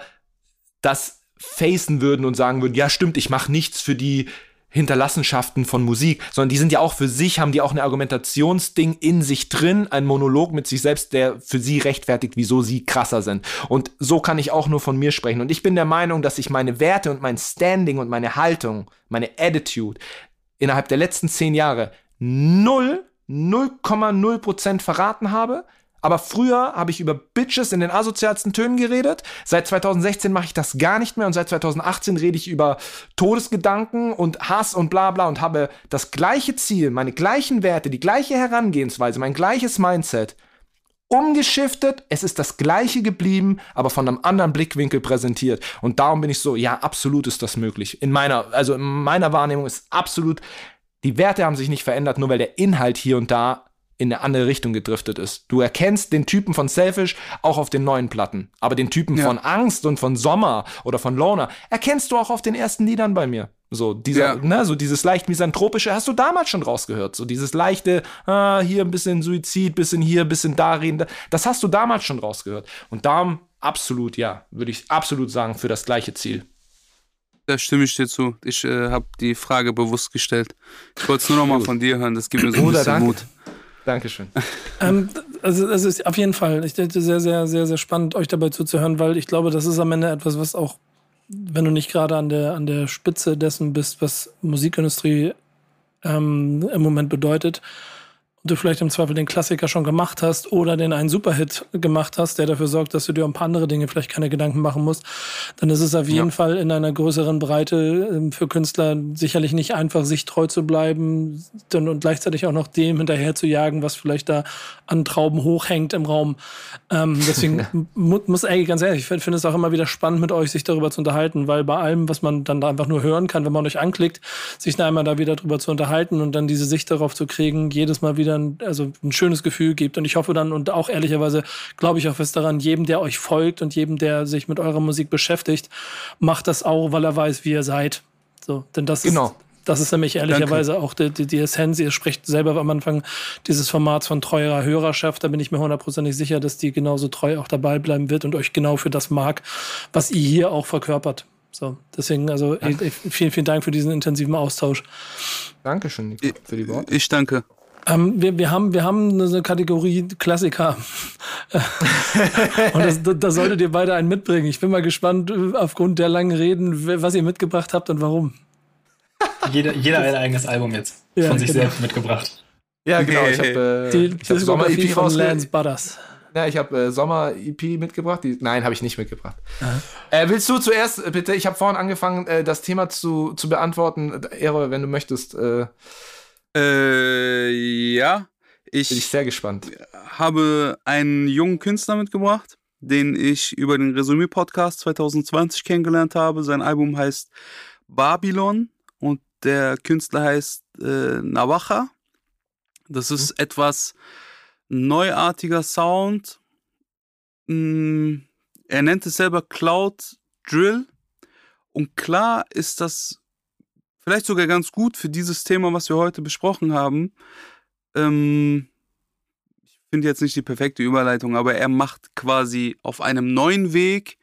das facen würden und sagen würden, ja, stimmt, ich mache nichts für die Hinterlassenschaften von Musik, sondern die sind ja auch für sich, haben die auch ein Argumentationsding in sich drin, ein Monolog mit sich selbst, der für sie rechtfertigt, wieso sie krasser sind. Und so kann ich auch nur von mir sprechen. Und ich bin der Meinung, dass ich meine Werte und mein Standing und meine Haltung, meine Attitude innerhalb der letzten zehn Jahre null 0,0% verraten habe. Aber früher habe ich über Bitches in den asozialsten Tönen geredet. Seit 2016 mache ich das gar nicht mehr und seit 2018 rede ich über Todesgedanken und Hass und bla bla und habe das gleiche Ziel, meine gleichen Werte, die gleiche Herangehensweise, mein gleiches Mindset umgeschiftet. Es ist das gleiche geblieben, aber von einem anderen Blickwinkel präsentiert. Und darum bin ich so, ja, absolut ist das möglich. In meiner, also in meiner Wahrnehmung ist absolut die Werte haben sich nicht verändert, nur weil der Inhalt hier und da in eine andere Richtung gedriftet ist. Du erkennst den Typen von Selfish auch auf den neuen Platten. Aber den Typen ja. von Angst und von Sommer oder von Loner erkennst du auch auf den ersten Liedern bei mir. So, dieser, ja. ne, so dieses leicht misanthropische hast du damals schon rausgehört. So dieses leichte, ah, hier ein bisschen Suizid, bisschen hier, bisschen da reden. Das hast du damals schon rausgehört. Und darum absolut, ja, würde ich absolut sagen, für das gleiche Ziel. Da stimme ich dir zu. Ich äh, habe die Frage bewusst gestellt. Ich wollte es nur noch mal von dir hören. Das gibt mir so ein bisschen. Mut. Dankeschön. ähm, also, es ist auf jeden Fall ich denke, sehr, sehr, sehr, sehr spannend, euch dabei zuzuhören, weil ich glaube, das ist am Ende etwas, was auch, wenn du nicht gerade an der, an der Spitze dessen bist, was Musikindustrie ähm, im Moment bedeutet, du vielleicht im Zweifel den Klassiker schon gemacht hast oder den einen Superhit gemacht hast, der dafür sorgt, dass du dir um ein paar andere Dinge vielleicht keine Gedanken machen musst, dann ist es auf jeden ja. Fall in einer größeren Breite ähm, für Künstler sicherlich nicht einfach, sich treu zu bleiben und gleichzeitig auch noch dem hinterher zu jagen, was vielleicht da an Trauben hochhängt im Raum. Ähm, deswegen muss, ey, ganz ehrlich, ich finde es auch immer wieder spannend, mit euch sich darüber zu unterhalten, weil bei allem, was man dann da einfach nur hören kann, wenn man euch anklickt, sich einmal da wieder drüber zu unterhalten und dann diese Sicht darauf zu kriegen, jedes Mal wieder ein, also ein schönes Gefühl gibt. Und ich hoffe dann und auch ehrlicherweise glaube ich auch fest daran, jedem, der euch folgt und jedem, der sich mit eurer Musik beschäftigt, macht das auch, weil er weiß, wie ihr seid. So, denn das genau. ist das ist nämlich ehrlicherweise Danke. auch die, die, die, Essenz. Ihr spricht selber am Anfang dieses Formats von treuer Hörerschaft. Da bin ich mir hundertprozentig sicher, dass die genauso treu auch dabei bleiben wird und euch genau für das mag, was ihr hier auch verkörpert. So, deswegen, also Danke. vielen, vielen Dank für diesen intensiven Austausch. Dankeschön Nico, für die Worte. Ich danke. Ähm, wir, wir, haben, wir haben eine Kategorie Klassiker. Und das, da solltet ihr beide einen mitbringen. Ich bin mal gespannt, äh, aufgrund der langen Reden, was ihr mitgebracht habt und warum. Jeder, jeder ein eigenes Album jetzt ja, von sich genau. selbst mitgebracht. Ja, genau. Ich habe äh, die, hab Sommer-EP von Lance Butters. Ja, ich habe äh, Sommer-EP mitgebracht. Die, nein, habe ich nicht mitgebracht. Äh, willst du zuerst, äh, bitte, ich habe vorhin angefangen, äh, das Thema zu, zu beantworten. Ehre, wenn du möchtest. Äh, äh, ja. Ich bin ich sehr gespannt. habe einen jungen Künstler mitgebracht, den ich über den Resümee-Podcast 2020 kennengelernt habe. Sein Album heißt Babylon und der Künstler heißt äh, Navaja. Das ist mhm. etwas neuartiger Sound. Mm, er nennt es selber Cloud Drill. Und klar ist das vielleicht sogar ganz gut für dieses Thema, was wir heute besprochen haben. Ähm, ich finde jetzt nicht die perfekte Überleitung, aber er macht quasi auf einem neuen Weg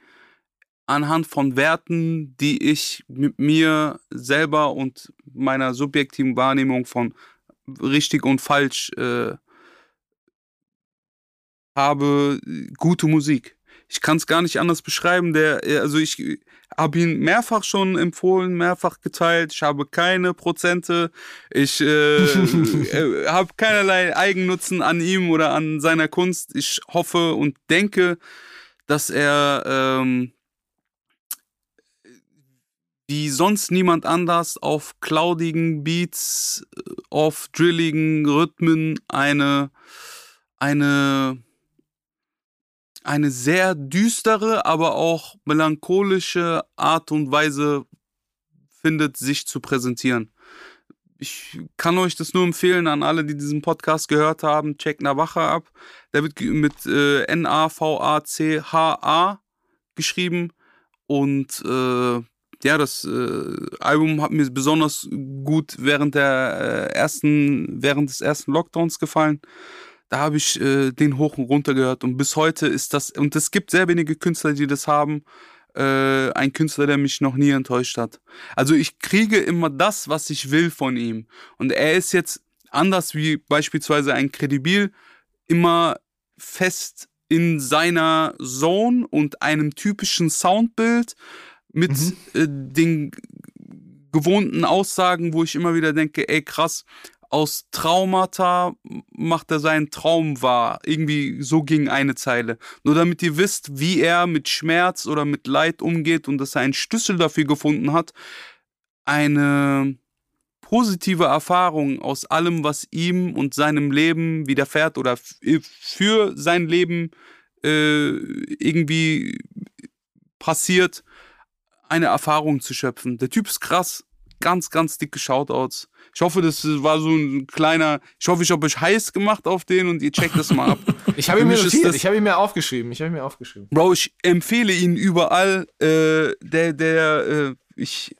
anhand von Werten, die ich mit mir selber und meiner subjektiven Wahrnehmung von richtig und falsch äh, habe, gute Musik. Ich kann es gar nicht anders beschreiben. Der, also ich habe ihn mehrfach schon empfohlen, mehrfach geteilt. Ich habe keine Prozente. Ich äh, äh, habe keinerlei Eigennutzen an ihm oder an seiner Kunst. Ich hoffe und denke, dass er ähm, wie sonst niemand anders auf cloudigen Beats, äh, auf drilligen Rhythmen eine, eine eine sehr düstere, aber auch melancholische Art und Weise findet, sich zu präsentieren. Ich kann euch das nur empfehlen an alle, die diesen Podcast gehört haben. Check Navacha ab. Der wird mit äh, N-A-V-A-C-H-A geschrieben. Und äh, ja, das äh, Album hat mir besonders gut während der äh, ersten, während des ersten Lockdowns gefallen. Da habe ich äh, den hoch und runter gehört und bis heute ist das und es gibt sehr wenige Künstler, die das haben. Äh, ein Künstler, der mich noch nie enttäuscht hat. Also ich kriege immer das, was ich will von ihm und er ist jetzt anders wie beispielsweise ein Kredibil immer fest in seiner Zone und einem typischen Soundbild mit mhm. äh, den gewohnten Aussagen, wo ich immer wieder denke, ey krass, aus Traumata macht er seinen Traum wahr. Irgendwie so ging eine Zeile. Nur damit ihr wisst, wie er mit Schmerz oder mit Leid umgeht und dass er einen Schlüssel dafür gefunden hat, eine positive Erfahrung aus allem, was ihm und seinem Leben widerfährt oder für sein Leben äh, irgendwie passiert, eine Erfahrung zu schöpfen. Der Typ ist krass. Ganz, ganz dicke Shoutouts. Ich hoffe, das war so ein kleiner. Ich hoffe, ich habe euch heiß gemacht auf den und ihr checkt das mal ab. ich habe ihn mir notiert, ich habe ihn mir aufgeschrieben. Ich habe ihn mir aufgeschrieben. Bro, ich empfehle ihn überall. Äh, der, der, äh, ich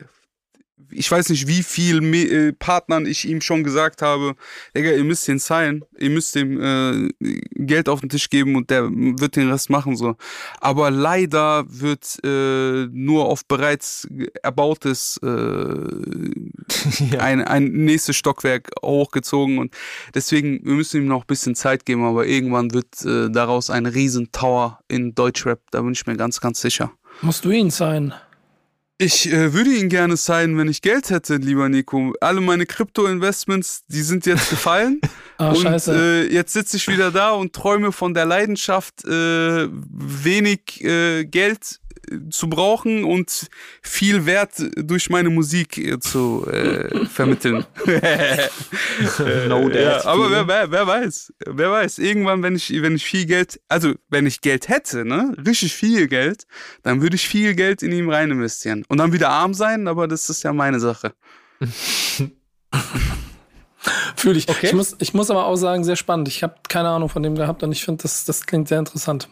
ich weiß nicht, wie viel äh, Partnern ich ihm schon gesagt habe, Digga, ihr müsst den sein, ihr müsst dem äh, Geld auf den Tisch geben und der wird den Rest machen so. Aber leider wird äh, nur auf bereits erbautes äh, ja. ein, ein nächstes Stockwerk hochgezogen und deswegen, wir müssen ihm noch ein bisschen Zeit geben, aber irgendwann wird äh, daraus ein Riesentower in Deutschrap, da bin ich mir ganz, ganz sicher. Musst du ihn sein? Ich äh, würde ihn gerne sein, wenn ich Geld hätte, lieber Nico. Alle meine Krypto-Investments, die sind jetzt gefallen. oh, und scheiße. Äh, jetzt sitze ich wieder da und träume von der Leidenschaft, äh, wenig äh, Geld zu brauchen und viel Wert durch meine Musik äh, zu äh, vermitteln. no ja, aber wer, wer, wer, weiß, wer weiß, irgendwann, wenn ich, wenn ich viel Geld, also wenn ich Geld hätte, ne, richtig viel Geld, dann würde ich viel Geld in ihm rein investieren. Und dann wieder arm sein, aber das ist ja meine Sache. Fühle ich. Okay. Ich, muss, ich muss aber auch sagen, sehr spannend. Ich habe keine Ahnung von dem gehabt und ich finde, das, das klingt sehr interessant.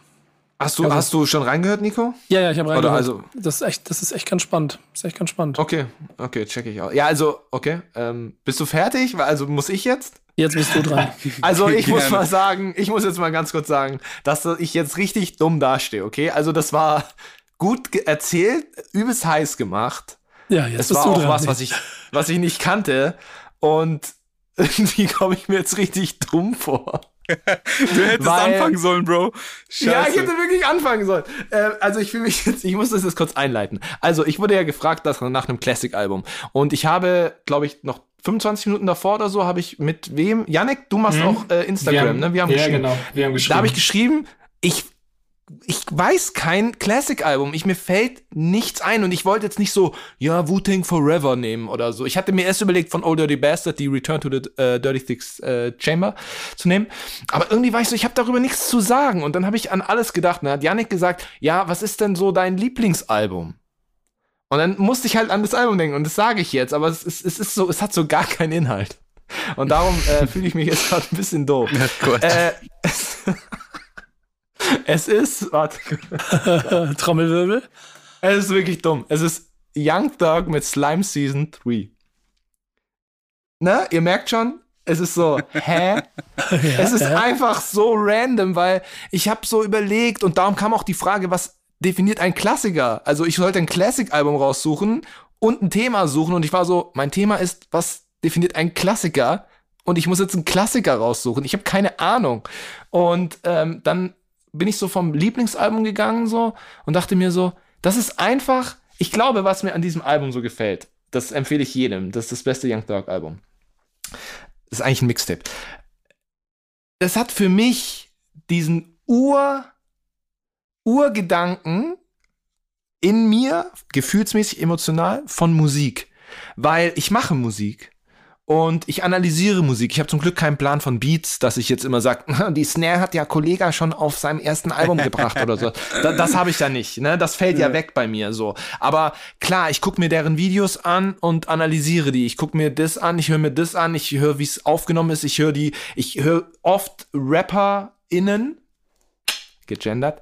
Hast du, also, hast du schon reingehört, Nico? Ja, ja, ich habe reingehört. Oder also, das ist echt, das ist echt ganz spannend. Das ist echt ganz spannend. Okay, okay, check ich auch. Ja, also, okay. Ähm, bist du fertig? Also muss ich jetzt? Jetzt bist du dran. Also ich muss mal sagen, ich muss jetzt mal ganz kurz sagen, dass ich jetzt richtig dumm dastehe, okay? Also das war gut erzählt, übelst heiß gemacht. Ja, jetzt es bist war du auch dran. was, was ich, was ich nicht kannte. Und irgendwie komme ich mir jetzt richtig dumm vor du hättest Weil, anfangen sollen, Bro. Scheiße. Ja, ich hätte wirklich anfangen sollen. Äh, also ich fühle mich jetzt, ich muss das jetzt kurz einleiten. Also ich wurde ja gefragt dass, nach einem Classic-Album. Und ich habe, glaube ich, noch 25 Minuten davor oder so habe ich mit wem? Janek, du machst hm. auch äh, Instagram, wir haben, ne? Wir haben ja, geschrieben. genau. Wir haben geschrieben. Da habe ich geschrieben, ich ich weiß kein Classic-Album. Ich mir fällt nichts ein und ich wollte jetzt nicht so, ja, Wu-Tang Forever nehmen oder so. Ich hatte mir erst überlegt, von Old Dirty Bastard die Return to the uh, Dirty Six uh, Chamber zu nehmen. Aber irgendwie war ich so, ich habe darüber nichts zu sagen. Und dann habe ich an alles gedacht. Und dann hat Yannick gesagt, ja, was ist denn so dein Lieblingsalbum? Und dann musste ich halt an das Album denken und das sage ich jetzt, aber es ist, es ist so, es hat so gar keinen Inhalt. Und darum äh, fühle ich mich jetzt gerade ein bisschen doof. Ja, äh, Es ist, warte. Trommelwirbel. Es ist wirklich dumm. Es ist Young Thug mit Slime Season 3. Ne? Ihr merkt schon, es ist so, hä? ja, es ist ja. einfach so random, weil ich habe so überlegt und darum kam auch die Frage, was definiert ein Klassiker? Also ich sollte ein Classic-Album raussuchen und ein Thema suchen und ich war so, mein Thema ist, was definiert ein Klassiker? Und ich muss jetzt einen Klassiker raussuchen. Ich habe keine Ahnung. Und ähm, dann bin ich so vom Lieblingsalbum gegangen so und dachte mir so, das ist einfach, ich glaube, was mir an diesem Album so gefällt, das empfehle ich jedem. Das ist das beste Young Dog Album. Das ist eigentlich ein Mixtape. Das hat für mich diesen Ur, Urgedanken in mir, gefühlsmäßig emotional, von Musik. Weil ich mache Musik. Und ich analysiere Musik. Ich habe zum Glück keinen Plan von Beats, dass ich jetzt immer sage, die Snare hat ja Kollega schon auf seinem ersten Album gebracht oder so. Da, das habe ich ja nicht. Ne? Das fällt ja. ja weg bei mir so. Aber klar, ich gucke mir deren Videos an und analysiere die. Ich gucke mir das an, ich höre mir das an, ich höre, wie es aufgenommen ist. Ich höre die, ich höre oft RapperInnen, gegendert,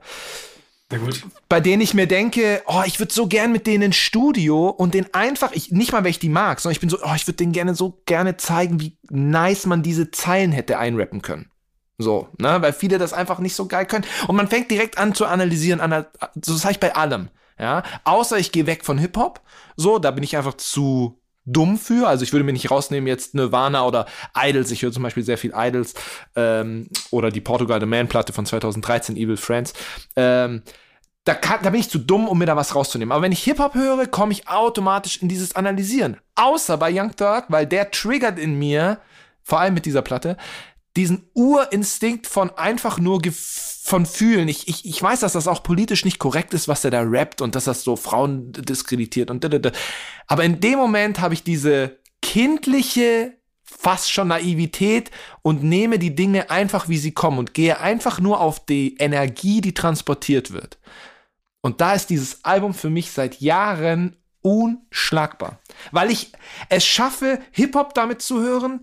bei denen ich mir denke, oh, ich würde so gern mit denen ins Studio und den einfach, ich, nicht mal, weil ich die mag, sondern ich bin so, oh, ich würde denen gerne so gerne zeigen, wie nice man diese Zeilen hätte einrappen können. So, ne, weil viele das einfach nicht so geil können. Und man fängt direkt an zu analysieren, an, so sage ich bei allem. Ja, außer ich gehe weg von Hip-Hop. So, da bin ich einfach zu dumm für. Also ich würde mir nicht rausnehmen, jetzt Nirvana oder Idols. Ich höre zum Beispiel sehr viel Idols ähm, oder die Portugal The Man Platte von 2013, Evil Friends. Ähm, da, kann, da bin ich zu dumm, um mir da was rauszunehmen. Aber wenn ich Hip-Hop höre, komme ich automatisch in dieses Analysieren. Außer bei Young Thug, weil der triggert in mir, vor allem mit dieser Platte, diesen Urinstinkt von einfach nur von fühlen. Ich, ich, ich weiß, dass das auch politisch nicht korrekt ist, was er da rappt und dass das so Frauen diskreditiert und da. Aber in dem Moment habe ich diese kindliche fast schon Naivität und nehme die Dinge einfach, wie sie kommen und gehe einfach nur auf die Energie, die transportiert wird. Und da ist dieses Album für mich seit Jahren unschlagbar, weil ich es schaffe, Hip-Hop damit zu hören,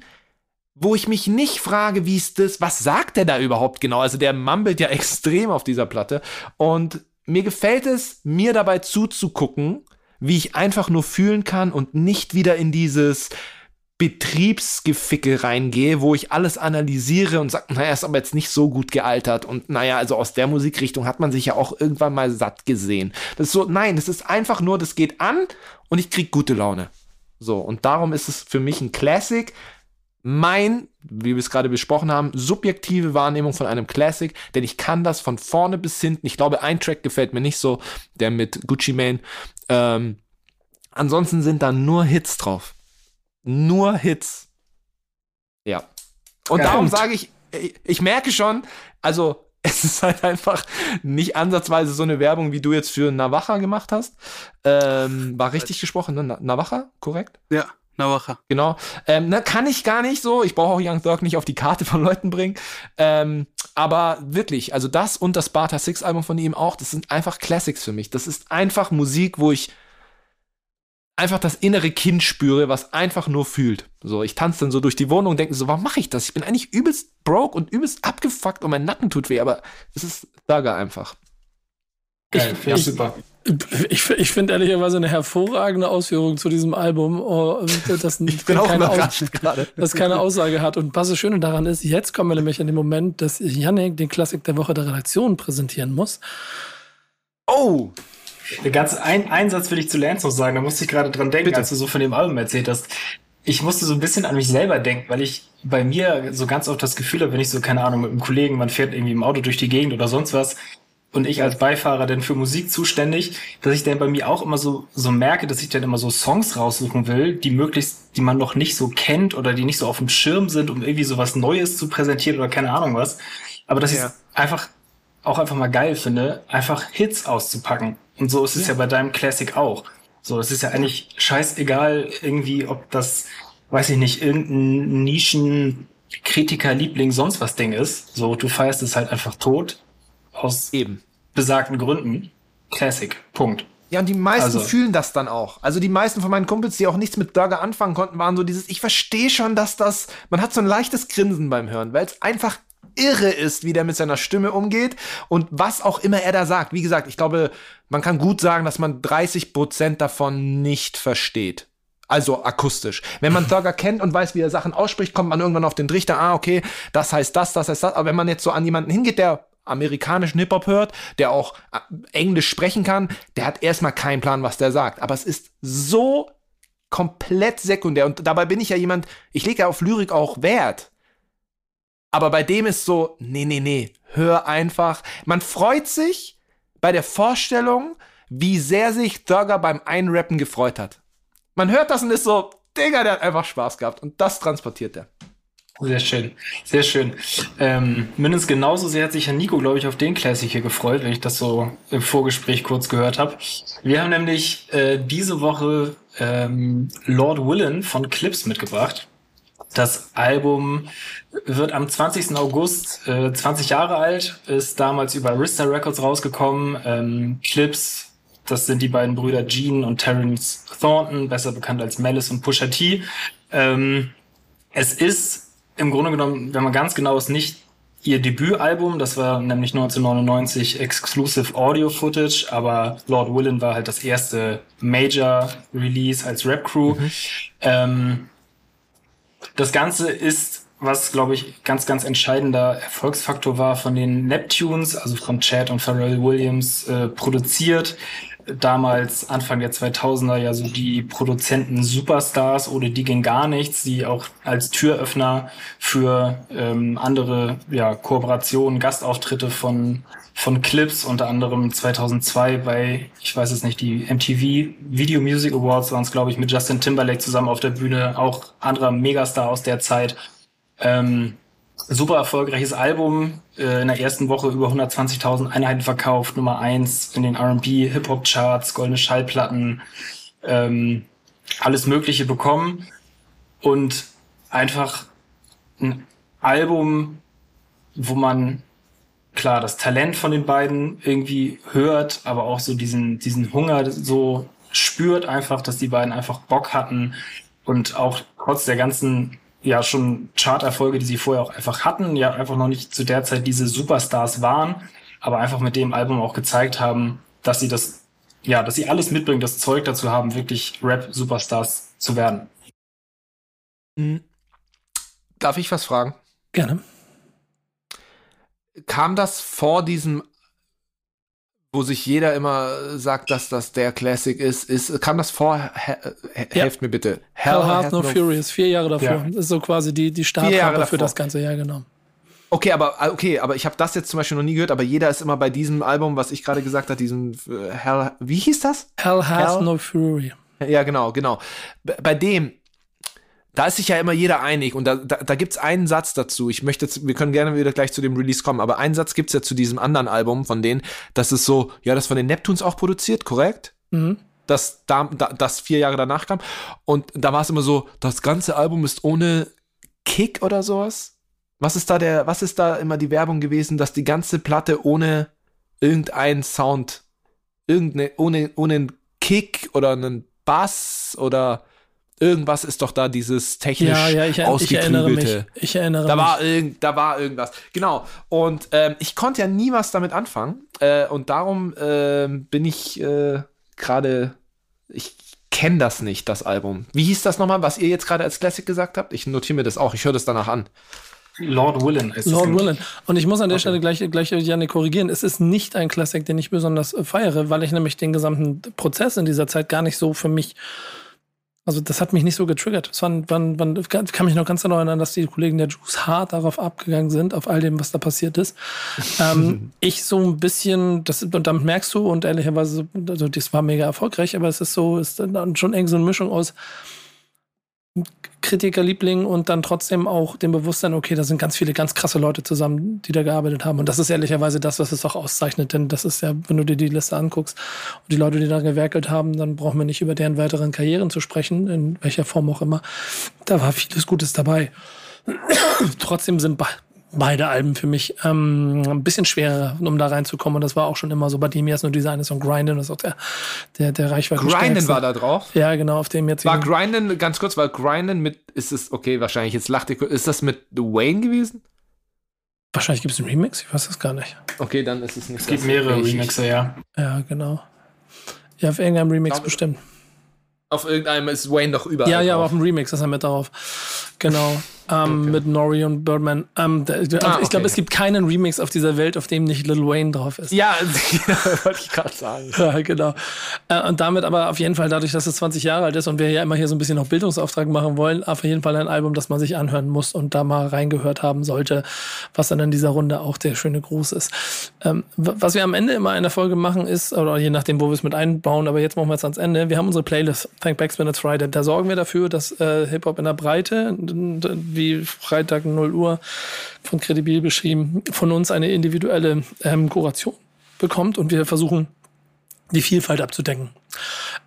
wo ich mich nicht frage, wie ist das, was sagt der da überhaupt genau? Also der mumbelt ja extrem auf dieser Platte und mir gefällt es, mir dabei zuzugucken, wie ich einfach nur fühlen kann und nicht wieder in dieses Betriebsgeficke reingehe, wo ich alles analysiere und sage, naja, ist aber jetzt nicht so gut gealtert und naja, also aus der Musikrichtung hat man sich ja auch irgendwann mal satt gesehen. Das ist so, nein, das ist einfach nur, das geht an und ich krieg gute Laune. So, und darum ist es für mich ein Classic, mein, wie wir es gerade besprochen haben, subjektive Wahrnehmung von einem Classic, denn ich kann das von vorne bis hinten. Ich glaube, ein Track gefällt mir nicht so, der mit Gucci Mane. Ähm, ansonsten sind da nur Hits drauf. Nur Hits. Ja. Und ja, darum sage ich, ich merke schon, also es ist halt einfach nicht ansatzweise so eine Werbung, wie du jetzt für Navaja gemacht hast. Ähm, war richtig gesprochen, ne? Navaja, korrekt? Ja. Navaja. Genau. Ähm, ne, kann ich gar nicht so. Ich brauche auch Young Thug nicht auf die Karte von Leuten bringen. Ähm, aber wirklich, also das und das Sparta Six Album von ihm auch, das sind einfach Classics für mich. Das ist einfach Musik, wo ich einfach das innere Kind spüre, was einfach nur fühlt. So, ich tanze dann so durch die Wohnung und denke so, warum mache ich das? Ich bin eigentlich übelst broke und übelst abgefuckt und mein Nacken tut weh, aber es ist Thugger einfach. Geil, ich, ja, super. Ich, ich finde ehrlicherweise eine hervorragende Ausführung zu diesem Album, oh, das, ich bin auch keine, Aus das keine Aussage hat. Und was das Schöne daran ist, jetzt kommen wir nämlich an den Moment, dass Yannick den Klassik der Woche der Redaktion präsentieren muss. Oh! Ganz ein, ein Satz will ich zu Lance noch sagen, da musste ich gerade dran denken, Bitte. als du so von dem Album erzählt hast. Ich musste so ein bisschen an mich selber denken, weil ich bei mir so ganz oft das Gefühl habe, wenn ich so, keine Ahnung, mit einem Kollegen, man fährt irgendwie im Auto durch die Gegend oder sonst was, und ich als Beifahrer denn für Musik zuständig, dass ich dann bei mir auch immer so, so merke, dass ich dann immer so Songs raussuchen will, die möglichst, die man noch nicht so kennt oder die nicht so auf dem Schirm sind, um irgendwie so was Neues zu präsentieren oder keine Ahnung was. Aber dass ja. ich einfach auch einfach mal geil finde, einfach Hits auszupacken. Und so ist es ja, ja bei deinem Classic auch. So, es ist ja eigentlich scheißegal irgendwie, ob das, weiß ich nicht, irgendein Nischen Kritiker-Liebling sonst was Ding ist. So, du feierst es halt einfach tot aus Eben. besagten Gründen. Classic. Punkt. Ja, und die meisten also. fühlen das dann auch. Also die meisten von meinen Kumpels, die auch nichts mit Burger anfangen konnten, waren so dieses, ich verstehe schon, dass das, man hat so ein leichtes Grinsen beim Hören, weil es einfach irre ist, wie der mit seiner Stimme umgeht und was auch immer er da sagt. Wie gesagt, ich glaube, man kann gut sagen, dass man 30 Prozent davon nicht versteht. Also akustisch. Wenn man Thugger kennt und weiß, wie er Sachen ausspricht, kommt man irgendwann auf den Trichter, ah, okay, das heißt das, das heißt das. Aber wenn man jetzt so an jemanden hingeht, der amerikanischen Hip-Hop hört, der auch äh, Englisch sprechen kann, der hat erstmal keinen Plan, was der sagt. Aber es ist so komplett sekundär. Und dabei bin ich ja jemand, ich lege ja auf Lyrik auch Wert. Aber bei dem ist so, nee, nee, nee, hör einfach. Man freut sich bei der Vorstellung, wie sehr sich Thugger beim Einrappen gefreut hat. Man hört das und ist so, Digga, der hat einfach Spaß gehabt. Und das transportiert er. Sehr schön, sehr schön. Ähm, mindestens genauso sehr hat sich Herr Nico, glaube ich, auf den Classic hier gefreut, wenn ich das so im Vorgespräch kurz gehört habe. Wir haben nämlich äh, diese Woche ähm, Lord Willen von Clips mitgebracht. Das Album wird am 20. August äh, 20 Jahre alt, ist damals über Arista Records rausgekommen. Ähm, Clips, das sind die beiden Brüder Gene und Terence Thornton, besser bekannt als Malice und Pusha T. Ähm, es ist im Grunde genommen, wenn man ganz genau ist, nicht ihr Debütalbum, das war nämlich 1999 Exclusive Audio Footage, aber Lord Willen war halt das erste Major Release als Rap Crew. Mhm. Ähm, das Ganze ist, was glaube ich ganz, ganz entscheidender Erfolgsfaktor war von den Neptunes, also von Chad und Pharrell Williams äh, produziert damals Anfang der 2000er ja so die Produzenten Superstars oder die ging gar nichts, die auch als Türöffner für ähm, andere ja, Kooperationen, Gastauftritte von von Clips, unter anderem 2002 bei, ich weiß es nicht, die MTV Video Music Awards waren es, glaube ich, mit Justin Timberlake zusammen auf der Bühne, auch anderer Megastar aus der Zeit. Ähm, super erfolgreiches Album, äh, in der ersten Woche über 120.000 Einheiten verkauft, Nummer eins in den R&B, Hip-Hop-Charts, goldene Schallplatten, ähm, alles Mögliche bekommen und einfach ein Album, wo man klar das Talent von den beiden irgendwie hört, aber auch so diesen diesen Hunger so spürt einfach, dass die beiden einfach Bock hatten und auch trotz der ganzen ja schon Charterfolge, die sie vorher auch einfach hatten, ja einfach noch nicht zu der Zeit diese Superstars waren, aber einfach mit dem Album auch gezeigt haben, dass sie das, ja, dass sie alles mitbringen, das Zeug dazu haben, wirklich Rap-Superstars zu werden. Hm. Darf ich was fragen? Gerne. Kam das vor diesem wo sich jeder immer sagt, dass das der Classic ist, ist kam das vor? Ja. Helft mir bitte. Hell, Hell Hath No, no Furious, vier Jahre davor. Ja. Das ist so quasi die, die Startrampe für das ganze Jahr, genau. Okay, aber ah, okay, aber ich habe das jetzt zum Beispiel noch nie gehört, aber jeder ist immer bei diesem Album, was ich gerade gesagt habe, diesem äh, Hell, wie hieß das? Hell Hath Hell? No Fury. Ja, genau, genau. Bei dem da ist sich ja immer jeder einig und da, da, da gibt einen Satz dazu. Ich möchte, jetzt, wir können gerne wieder gleich zu dem Release kommen, aber einen Satz gibt's ja zu diesem anderen Album von denen, das ist so, ja, das von den Neptunes auch produziert, korrekt? Mhm. Das, da, da, das vier Jahre danach kam. Und da war es immer so, das ganze Album ist ohne Kick oder sowas. Was ist da der, was ist da immer die Werbung gewesen, dass die ganze Platte ohne irgendeinen Sound, irgendeine, ohne, ohne einen Kick oder einen Bass oder irgendwas ist doch da dieses technisch ja, ja, ich, ich erinnere mich. Ich erinnere da mich. War irgend, da war irgendwas. Genau. Und ähm, ich konnte ja nie was damit anfangen. Äh, und darum äh, bin ich äh, gerade. Ich kenne das nicht, das Album. Wie hieß das nochmal, was ihr jetzt gerade als Classic gesagt habt? Ich notiere mir das auch. Ich höre das danach an. Lord Willen ist Lord Willen. Und ich muss an der okay. Stelle gleich, gleich Janne korrigieren. Es ist nicht ein Classic, den ich besonders feiere, weil ich nämlich den gesamten Prozess in dieser Zeit gar nicht so für mich also das hat mich nicht so getriggert. Es waren, waren, waren, ich kann mich noch ganz genau erinnern, dass die Kollegen der Juice hart darauf abgegangen sind, auf all dem, was da passiert ist. ähm, ich so ein bisschen, das, und damit merkst du, und ehrlicherweise, also das war mega erfolgreich, aber es ist so, ist dann schon irgendwie so eine Mischung aus, Kritikerliebling und dann trotzdem auch dem Bewusstsein, okay, da sind ganz viele ganz krasse Leute zusammen, die da gearbeitet haben. Und das ist ehrlicherweise das, was es auch auszeichnet. Denn das ist ja, wenn du dir die Liste anguckst und die Leute, die da gewerkelt haben, dann brauchen wir nicht über deren weiteren Karrieren zu sprechen, in welcher Form auch immer. Da war vieles Gutes dabei. trotzdem sind beide Alben für mich ähm, ein bisschen schwerer, um da reinzukommen. Und das war auch schon immer so. Bei dem jetzt nur dieser eine Song Grinden, das ist auch der, der, der Reichweite. Grinden war da drauf? Ja, genau, auf dem jetzt. War Grinden, ganz kurz, war Grinden mit, ist es, okay, wahrscheinlich, jetzt lacht ihr, ist das mit Wayne gewesen? Wahrscheinlich gibt es einen Remix, ich weiß das gar nicht. Okay, dann ist es nicht Es gibt mehrere Remixe, ja. Ja, genau. Ja, auf irgendeinem Remix bestimmt. Auf irgendeinem ist Wayne doch überall. Ja, ja, aber auf dem Remix ist er mit drauf. Genau ähm, okay. mit Nori und Birdman. Ähm, da, ah, ich glaube, es gibt keinen Remix auf dieser Welt, auf dem nicht Lil Wayne drauf ist. Ja, wollte ich gerade sagen. Ja, genau. Äh, und damit aber auf jeden Fall, dadurch, dass es 20 Jahre alt ist und wir ja immer hier so ein bisschen noch Bildungsauftrag machen wollen, auf jeden Fall ein Album, das man sich anhören muss und da mal reingehört haben sollte, was dann in dieser Runde auch der schöne Gruß ist. Ähm, was wir am Ende immer in der Folge machen ist, oder je nachdem, wo wir es mit einbauen, aber jetzt machen wir es ans Ende, wir haben unsere Playlist, Thank Backspin It's Friday. Da sorgen wir dafür, dass äh, Hip-Hop in der Breite, wie Freitag 0 Uhr von Credibil beschrieben, von uns eine individuelle ähm, Kuration bekommt. Und wir versuchen die Vielfalt abzudecken.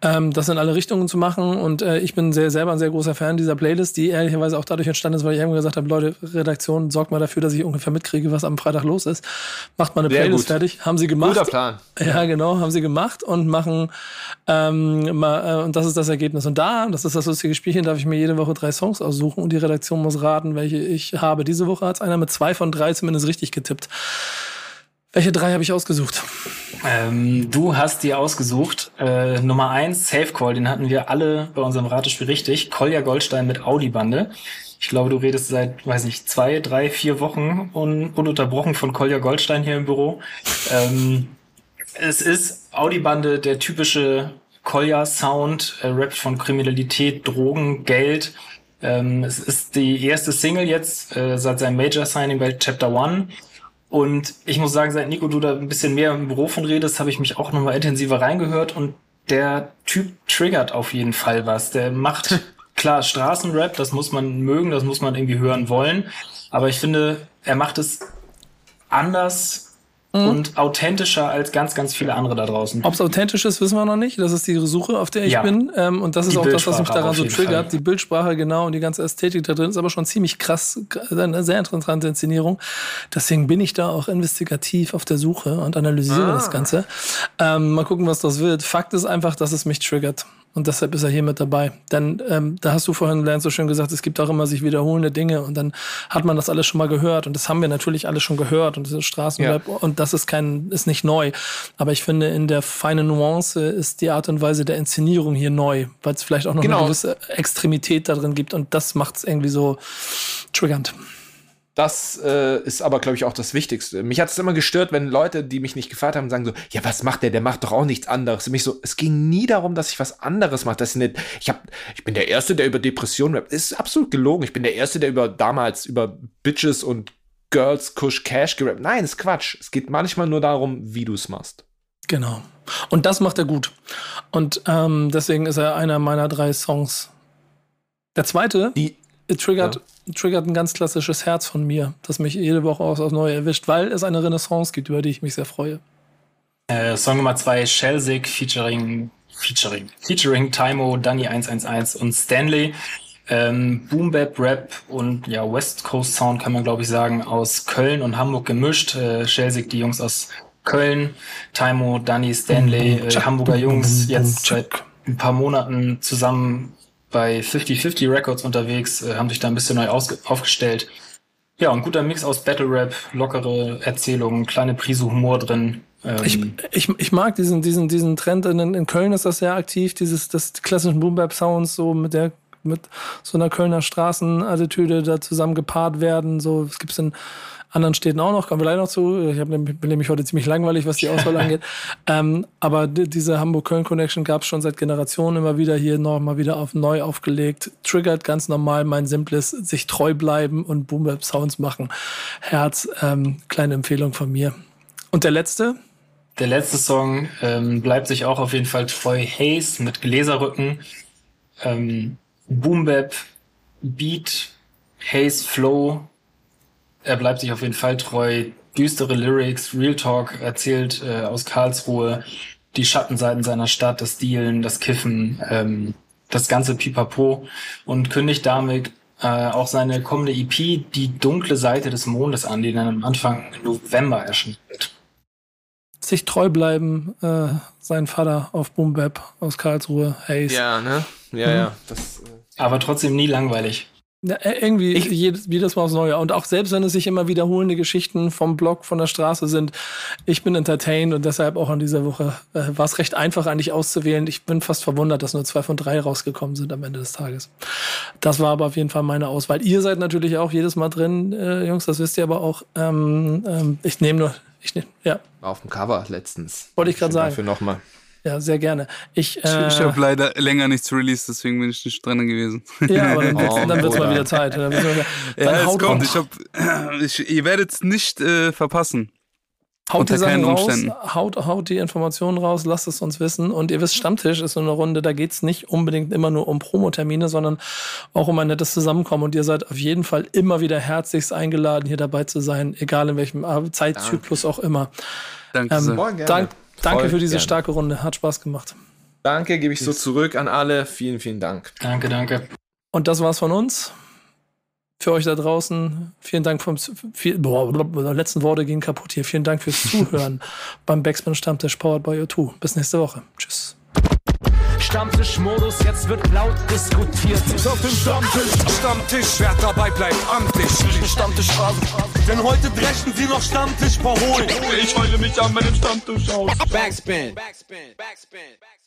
Ähm, das in alle Richtungen zu machen. Und äh, ich bin sehr, selber ein sehr großer Fan dieser Playlist, die ehrlicherweise auch dadurch entstanden ist, weil ich irgendwann gesagt habe, Leute, Redaktion, sorgt mal dafür, dass ich ungefähr mitkriege, was am Freitag los ist. Macht mal eine Sehr Playlist gut. fertig. Haben sie gemacht. Guter Plan. Ja, genau, haben sie gemacht und machen, ähm, mal, äh, und das ist das Ergebnis. Und da, das ist das lustige Spielchen, darf ich mir jede Woche drei Songs aussuchen und die Redaktion muss raten, welche ich habe. Diese Woche hat einer mit zwei von drei zumindest richtig getippt. Welche drei habe ich ausgesucht? Ähm, du hast dir ausgesucht, äh, Nummer eins, Safe Call, den hatten wir alle bei unserem Ratespiel richtig. Kolja Goldstein mit Audi-Bande. Ich glaube, du redest seit, weiß nicht, zwei, drei, vier Wochen un ununterbrochen von Kolja Goldstein hier im Büro. Ähm, es ist Audi-Bande, der typische Kolja-Sound, äh, rappt von Kriminalität, Drogen, Geld. Ähm, es ist die erste Single jetzt äh, seit seinem Major-Signing bei Chapter One. Und ich muss sagen, seit Nico, du da ein bisschen mehr im Büro von redest, habe ich mich auch nochmal intensiver reingehört und der Typ triggert auf jeden Fall was. Der macht, klar, Straßenrap, das muss man mögen, das muss man irgendwie hören wollen. Aber ich finde, er macht es anders und authentischer als ganz, ganz viele andere da draußen. Ob es authentisch ist, wissen wir noch nicht. Das ist die Suche, auf der ich Ja. bin. Ähm, und das ist Die auch das, was mich daran so triggert. Fall. Die Bildsprache, genau, und die ganze Ästhetik da drin ist aber schon ziemlich krass, eine sehr interessante Inszenierung. Deswegen bin ich da auch investigativ auf der Suche und analysiere das Ganze. Ähm, mal gucken, was das wird. Fakt ist einfach, dass es mich triggert. Und deshalb ist er hier mit dabei. Denn ähm, da hast du vorhin, Lance, so schön gesagt, es gibt auch immer sich wiederholende Dinge und dann hat man das alles schon mal gehört. Und das haben wir natürlich alle schon gehört. Und das ist Straßenrap und das ist kein, ist nicht neu. Aber ich finde, in der feinen Nuance ist die Art und Weise der Inszenierung hier neu, weil es vielleicht auch noch Genau. eine gewisse Extremität da drin gibt und das macht es irgendwie so triggernd. Das äh, ist aber, glaube ich, auch das Wichtigste. Mich hat es immer gestört, wenn Leute, die mich nicht gefeiert haben, sagen so, ja, was macht der? Der macht doch auch nichts anderes. Und mich so, es ging nie darum, dass ich was anderes mache. Nicht, ich hab, ich bin der Erste, der über Depressionen rappt. Ist absolut gelogen. Ich bin der Erste, der über damals über Bitches und Girls, Kush, Cash gerappt. Nein, ist Quatsch. Es geht manchmal nur darum, wie du es machst. Genau. Und das macht er gut. Und ähm, deswegen ist er einer meiner drei Songs. Der zweite Die, triggert, triggert ein ganz klassisches Herz von mir, das mich jede Woche aus aufs Neue erwischt, weil es eine Renaissance gibt, über die ich mich sehr freue. Äh, Song Nummer zwei, Shellsick featuring, featuring, featuring Taimo, Danny 111 und Stanley. Ähm, Boom Bap Rap und ja, West Coast Sound kann man glaube ich sagen, aus Köln und Hamburg gemischt. Äh, Shellsick, die Jungs aus Köln, Taimo, Danny, Stanley, äh, Hamburger Jungs, jetzt seit ein paar Monaten zusammen bei 50-50 Records unterwegs, äh, haben sich da ein bisschen neu aufgestellt. Ja, ein guter Mix aus Battle Rap, lockere Erzählungen, kleine Prise Humor drin. Ähm, Ich, ich, ich mag diesen, diesen, diesen Trend. In, in Köln ist das sehr aktiv, dieses das klassischen Boom Bap Sounds so mit der mit so einer Kölner Straßenattitüde da zusammen gepaart werden. So, es gibt es in anderen Städten auch noch, kommen wir gleich noch zu. Ich hab, bin nämlich heute ziemlich langweilig, was die Auswahl angeht. Ähm, aber di- diese Hamburg-Köln-Connection gab es schon seit Generationen immer wieder hier noch mal wieder auf neu aufgelegt. Triggert ganz normal mein simples sich treu bleiben und Boom Bap Sounds machen. Herz, ähm, kleine Empfehlung von mir. Und der letzte, Der letzte Song ähm, bleibt sich auch auf jeden Fall treu. Haze mit Gläserrücken. Ähm, Boom Bap, Beat, Haze Flow. Er bleibt sich auf jeden Fall treu. Düstere Lyrics, Real Talk erzählt äh, aus Karlsruhe. Die Schattenseiten seiner Stadt, das Dealen, das Kiffen, ähm, das ganze Pipapo und kündigt damit äh, auch seine kommende EP, Die dunkle Seite des Mondes an, die dann am Anfang November erscheint. sich treu bleiben, äh, sein Vater auf Bap aus Karlsruhe, Hayes. ja, ne? Ja, Mhm. ja. Das, äh, Aber trotzdem nie langweilig. Ja, äh, irgendwie jedes, jedes Mal aufs Neue. Und auch selbst wenn es sich immer wiederholende Geschichten vom Blog, von der Straße sind, ich bin entertained und deshalb auch an dieser Woche äh, war es recht einfach eigentlich auszuwählen. Ich bin fast verwundert, dass nur zwei von drei rausgekommen sind am Ende des Tages. Das war aber auf jeden Fall meine Auswahl. Ihr seid natürlich auch jedes Mal drin, äh, Jungs, das wisst ihr aber auch. Ähm, ähm, ich nehme nur, ich nehme, ja, war auf dem Cover letztens. Wollte ich Schön sagen. Dafür nochmal. Ja, sehr gerne. Ich, Ich, äh, ich habe leider länger nichts released, deswegen bin ich nicht dran gewesen. ja, aber dann wird's, Oh, dann wird's mal Bruder. wieder Zeit. Dann, wird's mal wieder, dann Ja, es kommt. Ich hab, ich, ihr werdet es nicht äh, verpassen. Haut die Unter Sachen keinen raus, Umständen. haut, haut die Informationen raus, lasst es uns wissen. Und ihr wisst, Stammtisch ist so eine Runde, da geht's nicht unbedingt immer nur um Promotermine, sondern auch um ein nettes Zusammenkommen. Und ihr seid auf jeden Fall immer wieder herzlichst eingeladen, hier dabei zu sein, egal in welchem Zeitzyklus auch immer. Danke Ähm, sehr. Gerne. Dank, Danke Voll für diese gerne. starke Runde. Hat Spaß gemacht. Danke, gebe ich so zurück an alle. Vielen, vielen Dank. Danke, danke. Und das war's von uns. Für euch da draußen, vielen Dank vom viel, boah, letzten Worte gehen kaputt hier. Vielen Dank fürs Zuhören beim Backspin Stammtisch Powered by O2. Bis nächste Woche. Tschüss. Stammtischmodus, jetzt wird laut diskutiert. Ist auf dem Stammtisch, Stammtisch, wer dabei bleibt, amtlich. Stammtisch Phase. Denn heute dreschen sie noch Stammtisch verholen. Ich heule mich an meinem Stammtisch aus. Backspin. Backspin. Backspin. Backspin.